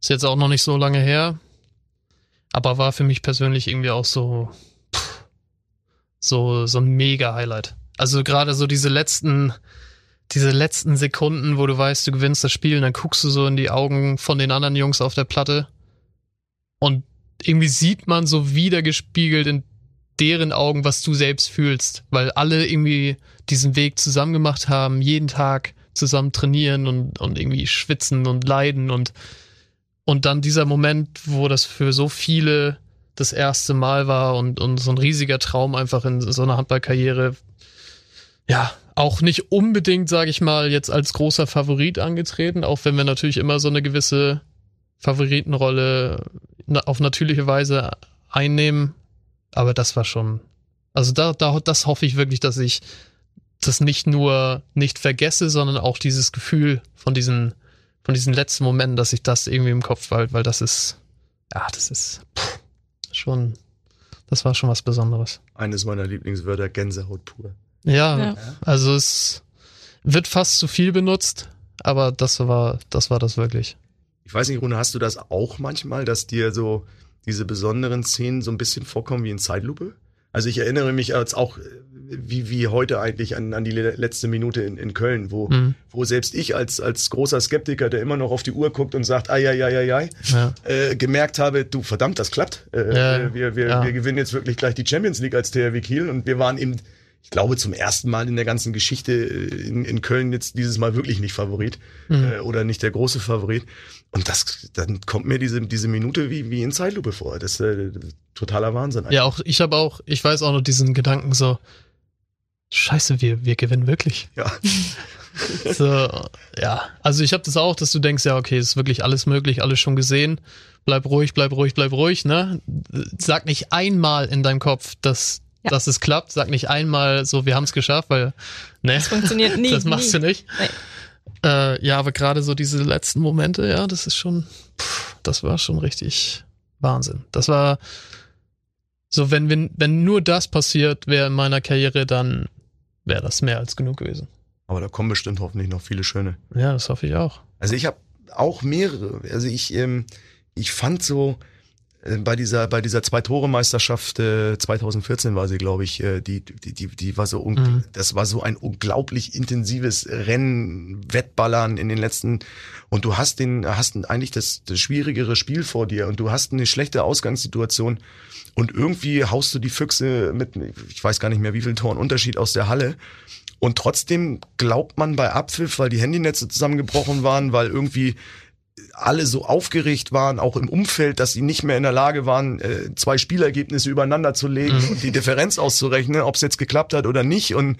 Ist jetzt auch noch nicht so lange her, aber war für mich persönlich irgendwie auch so pff, so so ein mega Highlight. Also gerade so diese letzten diese letzten Sekunden, wo du weißt, du gewinnst das Spiel und dann guckst du so in die Augen von den anderen Jungs auf der Platte und irgendwie sieht man so wiedergespiegelt in deren Augen, was du selbst fühlst, weil alle irgendwie diesen Weg zusammen gemacht haben, jeden Tag zusammen trainieren und, und irgendwie schwitzen und leiden und, und dann dieser Moment, wo das für so viele das erste Mal war und, und so ein riesiger Traum einfach in so einer Handballkarriere, ja, auch nicht unbedingt, sage ich mal, jetzt als großer Favorit angetreten, auch wenn wir natürlich immer so eine gewisse Favoritenrolle auf natürliche Weise einnehmen. Aber das war schon, also da, da, das hoffe ich wirklich, dass ich das nicht nur nicht vergesse, sondern auch dieses Gefühl von diesen, von diesen letzten Momenten, dass ich das irgendwie im Kopf behalte, weil das ist, ja, das ist pff, schon, das war schon was Besonderes. Eines meiner Lieblingswörter, Gänsehaut pur. Ja, Ja. also es wird fast zu viel benutzt, aber das war, das war das wirklich. Ich weiß nicht, Rune, hast du das auch manchmal, dass dir so diese besonderen Szenen so ein bisschen vorkommen wie in Zeitlupe? Also ich erinnere mich jetzt auch äh, wie, wie heute eigentlich an, an die le- letzte Minute in, in Köln, wo, Mhm. wo selbst ich als, als großer Skeptiker, der immer noch auf die Uhr guckt und sagt, ai, ai, ai, ai, ai, Ja. äh, gemerkt habe, du verdammt, das klappt. Äh, Ja, wir, wir, ja. wir gewinnen jetzt wirklich gleich die Champions League als THW Kiel und wir waren eben, ich glaube, zum ersten Mal in der ganzen Geschichte äh, in, in Köln jetzt dieses Mal wirklich nicht Favorit Mhm. äh, oder nicht der große Favorit. Und das, dann kommt mir diese, diese Minute wie, wie in Zeitlupe vor. Das ist äh, totaler Wahnsinn. Ja, auch ich habe auch, ich weiß auch noch diesen Gedanken so, Scheiße, wir, wir gewinnen wirklich. Ja. So, ja, also ich habe das auch, dass du denkst, ja, okay, ist wirklich alles möglich, alles schon gesehen. Bleib ruhig, bleib ruhig, bleib ruhig, ne? Sag nicht einmal in deinem Kopf, dass, Ja. dass es klappt. Sag nicht einmal so, wir haben es geschafft, weil, ne? Das funktioniert nie. das machst nie. du nicht. Nee. Äh, ja, aber gerade so diese letzten Momente, ja, das ist schon, pff, das war schon richtig Wahnsinn. Das war so, wenn, wenn, wenn nur das passiert wäre in meiner Karriere, dann wäre das mehr als genug gewesen. Aber da kommen bestimmt hoffentlich noch viele schöne. Ja, das hoffe ich auch. Also ich habe auch mehrere. Also ich, ähm, ich fand so bei dieser bei dieser zwei Tore Meisterschaft äh, 2014 war sie, glaube ich, äh, die die die die war so Mhm. das war so ein unglaublich intensives Rennen, Wettballern in den letzten und du hast den hast eigentlich das, das schwierigere Spiel vor dir und du hast eine schlechte Ausgangssituation und irgendwie haust du die Füchse mit ich weiß gar nicht mehr wie viel Toren Unterschied aus der Halle Und trotzdem glaubt man bei Abpfiff, weil die Handynetze zusammengebrochen waren, weil irgendwie alle so aufgeregt waren, auch im Umfeld, dass sie nicht mehr in der Lage waren, äh, zwei Spielergebnisse übereinander zu legen mhm. und die Differenz auszurechnen, ob es jetzt geklappt hat oder nicht. Und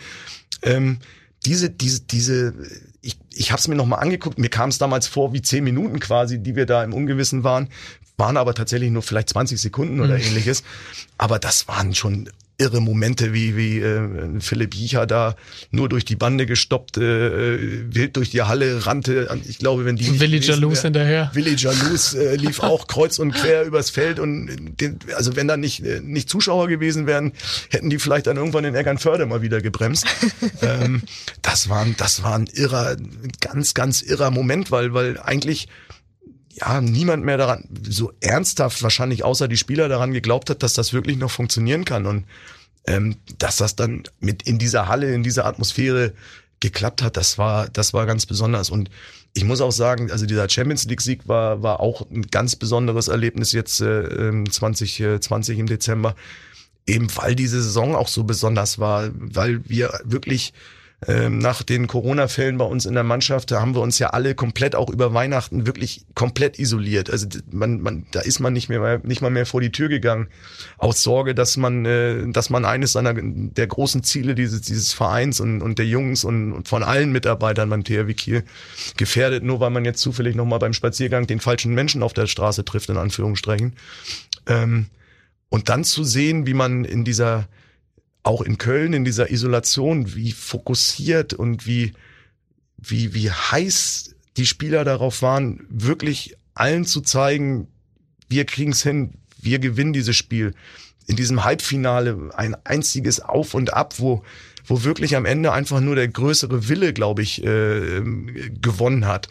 ähm, diese, diese, diese, ich, ich habe es mir nochmal angeguckt, mir kam es damals vor wie zehn Minuten quasi, die wir da im Ungewissen waren, waren aber tatsächlich nur vielleicht 20 Sekunden oder mhm. ähnliches. Aber das waren schon irre Momente, wie, wie äh, Philipp Jicha da nur durch die Bande gestoppt, äh, wild durch die Halle rannte. Ich glaube, wenn die Willi Jalous hinterher. Willi Jalous äh, lief auch kreuz und quer übers Feld und den, also wenn da nicht äh, nicht Zuschauer gewesen wären, hätten die vielleicht dann irgendwann in Eckernförde mal wieder gebremst. ähm, das war das war ein irrer, ganz ganz irrer Moment, weil weil eigentlich ja, niemand mehr daran, so ernsthaft wahrscheinlich außer die Spieler daran geglaubt hat, dass das wirklich noch funktionieren kann. Und ähm, dass das dann mit in dieser Halle, in dieser Atmosphäre geklappt hat, das war, das war ganz besonders. Und ich muss auch sagen, also dieser Champions League Sieg war, war auch ein ganz besonderes Erlebnis jetzt äh, 2020 im Dezember, eben weil diese Saison auch so besonders war, weil wir wirklich ähm, nach den Corona-Fällen bei uns in der Mannschaft, da haben wir uns ja alle komplett auch über Weihnachten wirklich komplett isoliert. Also man, man, da ist man nicht mehr nicht mal mehr vor die Tür gegangen aus Sorge, dass man, äh, dass man eines seiner der großen Ziele dieses dieses Vereins und, und der Jungs und, und von allen Mitarbeitern beim THW Kiel gefährdet, nur weil man jetzt zufällig noch mal beim Spaziergang den falschen Menschen auf der Straße trifft in Anführungsstrichen. Ähm, und dann zu sehen, wie man in dieser auch in Köln in dieser Isolation, wie fokussiert und wie, wie, wie heiß die Spieler darauf waren, wirklich allen zu zeigen, wir kriegen's hin, wir gewinnen dieses Spiel. In diesem Halbfinale ein einziges Auf und Ab, wo, wo wirklich am Ende einfach nur der größere Wille, glaube ich, äh, gewonnen hat.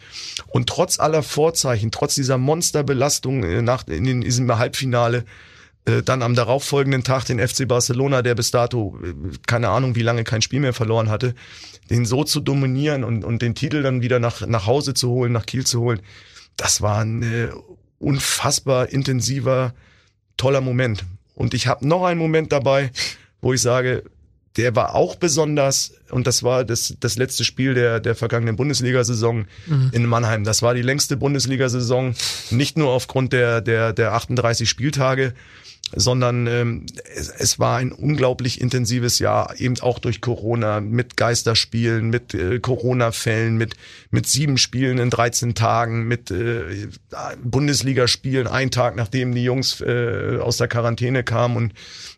Und trotz aller Vorzeichen, trotz dieser Monsterbelastung äh, nach, in, diesem Halbfinale, dann am darauffolgenden Tag den FC Barcelona, der bis dato äh, keine Ahnung wie lange kein Spiel mehr verloren hatte, den so zu dominieren und, und den Titel dann wieder nach, nach Hause zu holen, nach Kiel zu holen, das war ein äh, unfassbar intensiver, toller Moment. Und ich habe noch einen Moment dabei, wo ich sage, der war auch besonders und das war das, das letzte Spiel der, der vergangenen Bundesliga-Saison mhm. in Mannheim. Das war die längste Bundesliga-Saison, nicht nur aufgrund der, der, der 38 Spieltage, sondern ähm, es, es war ein unglaublich intensives Jahr, eben auch durch Corona, mit Geisterspielen, mit äh, Corona-Fällen, mit, mit sieben Spielen in 13 Tagen, mit äh, Bundesligaspielen, ein Tag nachdem die Jungs äh, aus der Quarantäne kamen und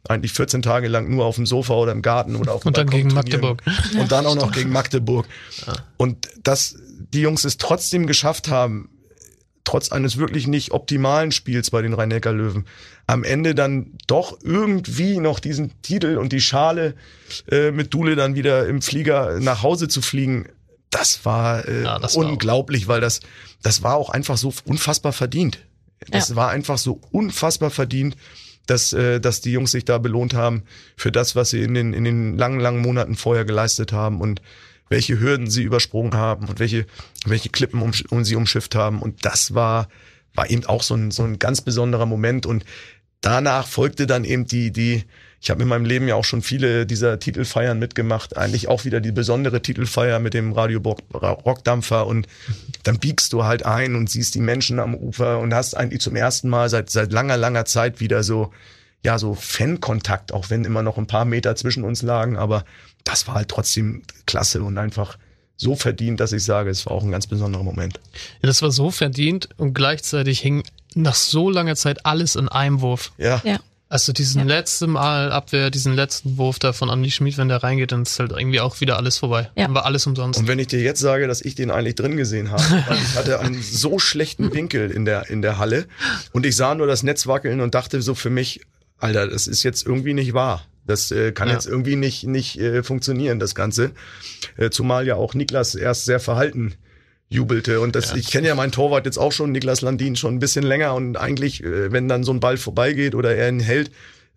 eigentlich 14 Tage lang nur auf dem Sofa oder im Garten oder auf dem Und dann gegen Magdeburg. Und dann auch noch gegen Magdeburg. Und dass die Jungs es trotzdem geschafft haben, trotz eines wirklich nicht optimalen Spiels bei den Rhein-Neckar-Löwen, am Ende dann doch irgendwie noch diesen Titel und die Schale äh, mit Dule dann wieder im Flieger nach Hause zu fliegen, das war äh, ja, das unglaublich, war weil das, das war auch einfach so unfassbar verdient. Das ja. war einfach so unfassbar verdient, dass, äh, dass die Jungs sich da belohnt haben für das, was sie in den, in den langen, langen Monaten vorher geleistet haben und welche Hürden sie übersprungen haben und welche, welche Klippen um, um sie umschifft haben. Und das war, war eben auch so ein, so ein ganz besonderer Moment. Und danach folgte dann eben die, die, ich habe in meinem Leben ja auch schon viele dieser Titelfeiern mitgemacht, eigentlich auch wieder die besondere Titelfeier mit dem Radio Rockdampfer und dann biegst du halt ein und siehst die Menschen am Ufer und hast eigentlich zum ersten Mal seit, seit langer, langer Zeit wieder so, ja, so Fankontakt, auch wenn immer noch ein paar Meter zwischen uns lagen, aber das war halt trotzdem klasse und einfach so verdient, dass ich sage, es war auch ein ganz besonderer Moment. Ja, das war so verdient und gleichzeitig hing nach so langer Zeit alles in einem Wurf. Ja. ja. Also diesen ja. letzten Mal Abwehr, diesen letzten Wurf da von Andy Schmid, wenn der reingeht, dann ist halt irgendwie auch wieder alles vorbei. Ja. Dann war alles umsonst. Und wenn ich dir jetzt sage, dass ich den eigentlich drin gesehen habe, weil ich hatte einen so schlechten Winkel in der, in der Halle und ich sah nur das Netz wackeln und dachte so für mich, Alter, das ist jetzt irgendwie nicht wahr. Das äh, kann ja. jetzt irgendwie nicht, nicht äh, funktionieren, das Ganze. Äh, zumal ja auch Niklas erst sehr verhalten jubelte. Und das, ja. ich kenne ja meinen Torwart jetzt auch schon, Niklas Landin, schon ein bisschen länger. Und eigentlich, äh, wenn dann so ein Ball vorbeigeht oder er ihn hält,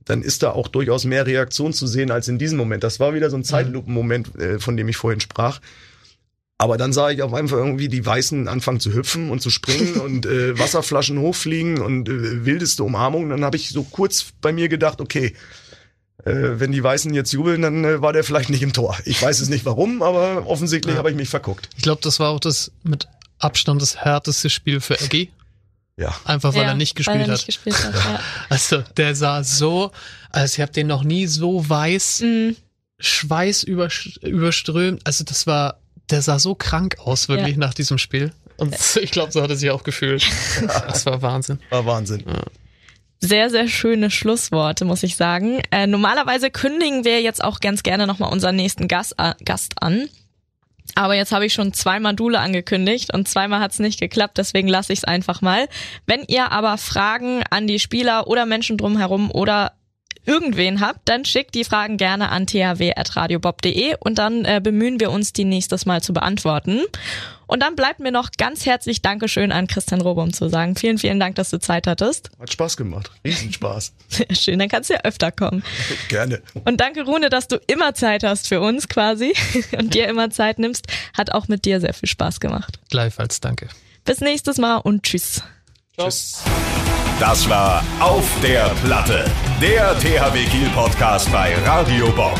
dann ist da auch durchaus mehr Reaktion zu sehen als in diesem Moment. Das war wieder so ein mhm. Zeitlupenmoment, äh, von dem ich vorhin sprach. Aber dann sah ich auf einmal irgendwie die Weißen anfangen zu hüpfen und zu springen und äh, Wasserflaschen hochfliegen und äh, wildeste Umarmungen. Dann habe ich so kurz bei mir gedacht, okay, äh, wenn die Weißen jetzt jubeln, dann äh, war der vielleicht nicht im Tor. Ich weiß es nicht warum, aber offensichtlich Ja. habe ich mich verguckt. Ich glaube, das war auch das mit Abstand das härteste Spiel für Eggy. Ja. Einfach weil Ja, er nicht weil gespielt er hat. nicht gespielt hat. Ja. Also, der sah so, also ich habe den noch nie so weiß, Mhm. Schweiß übersch- überströmt. Also das war, der sah so krank aus, wirklich nach diesem Spiel. Und ich glaube, so hat er sich auch gefühlt. Das war Wahnsinn. War Wahnsinn. Sehr, sehr schöne Schlussworte, muss ich sagen. Äh, normalerweise kündigen wir jetzt auch ganz gerne nochmal unseren nächsten Gast, äh, Gast an. Aber jetzt habe ich schon zweimal Dule angekündigt und zweimal hat's nicht geklappt, deswegen lasse ich es einfach mal. Wenn ihr aber Fragen an die Spieler oder Menschen drumherum oder irgendwen habt, dann schickt die Fragen gerne an thw.radiobob.de und dann äh, bemühen wir uns, die nächstes Mal zu beantworten. Und dann bleibt mir noch ganz herzlich Dankeschön an Christian Robum zu sagen. Vielen, vielen Dank, dass du Zeit hattest. Hat Spaß gemacht. Riesenspaß. Sehr schön, dann kannst du ja öfter kommen. Gerne. Und danke, Rune, dass du immer Zeit hast für uns quasi und dir immer Zeit nimmst. Hat auch mit dir sehr viel Spaß gemacht. Gleichfalls, danke. Bis nächstes Mal und tschüss. Tschüss. Das war Auf der Platte, der THW Kiel Podcast bei Radio Bob.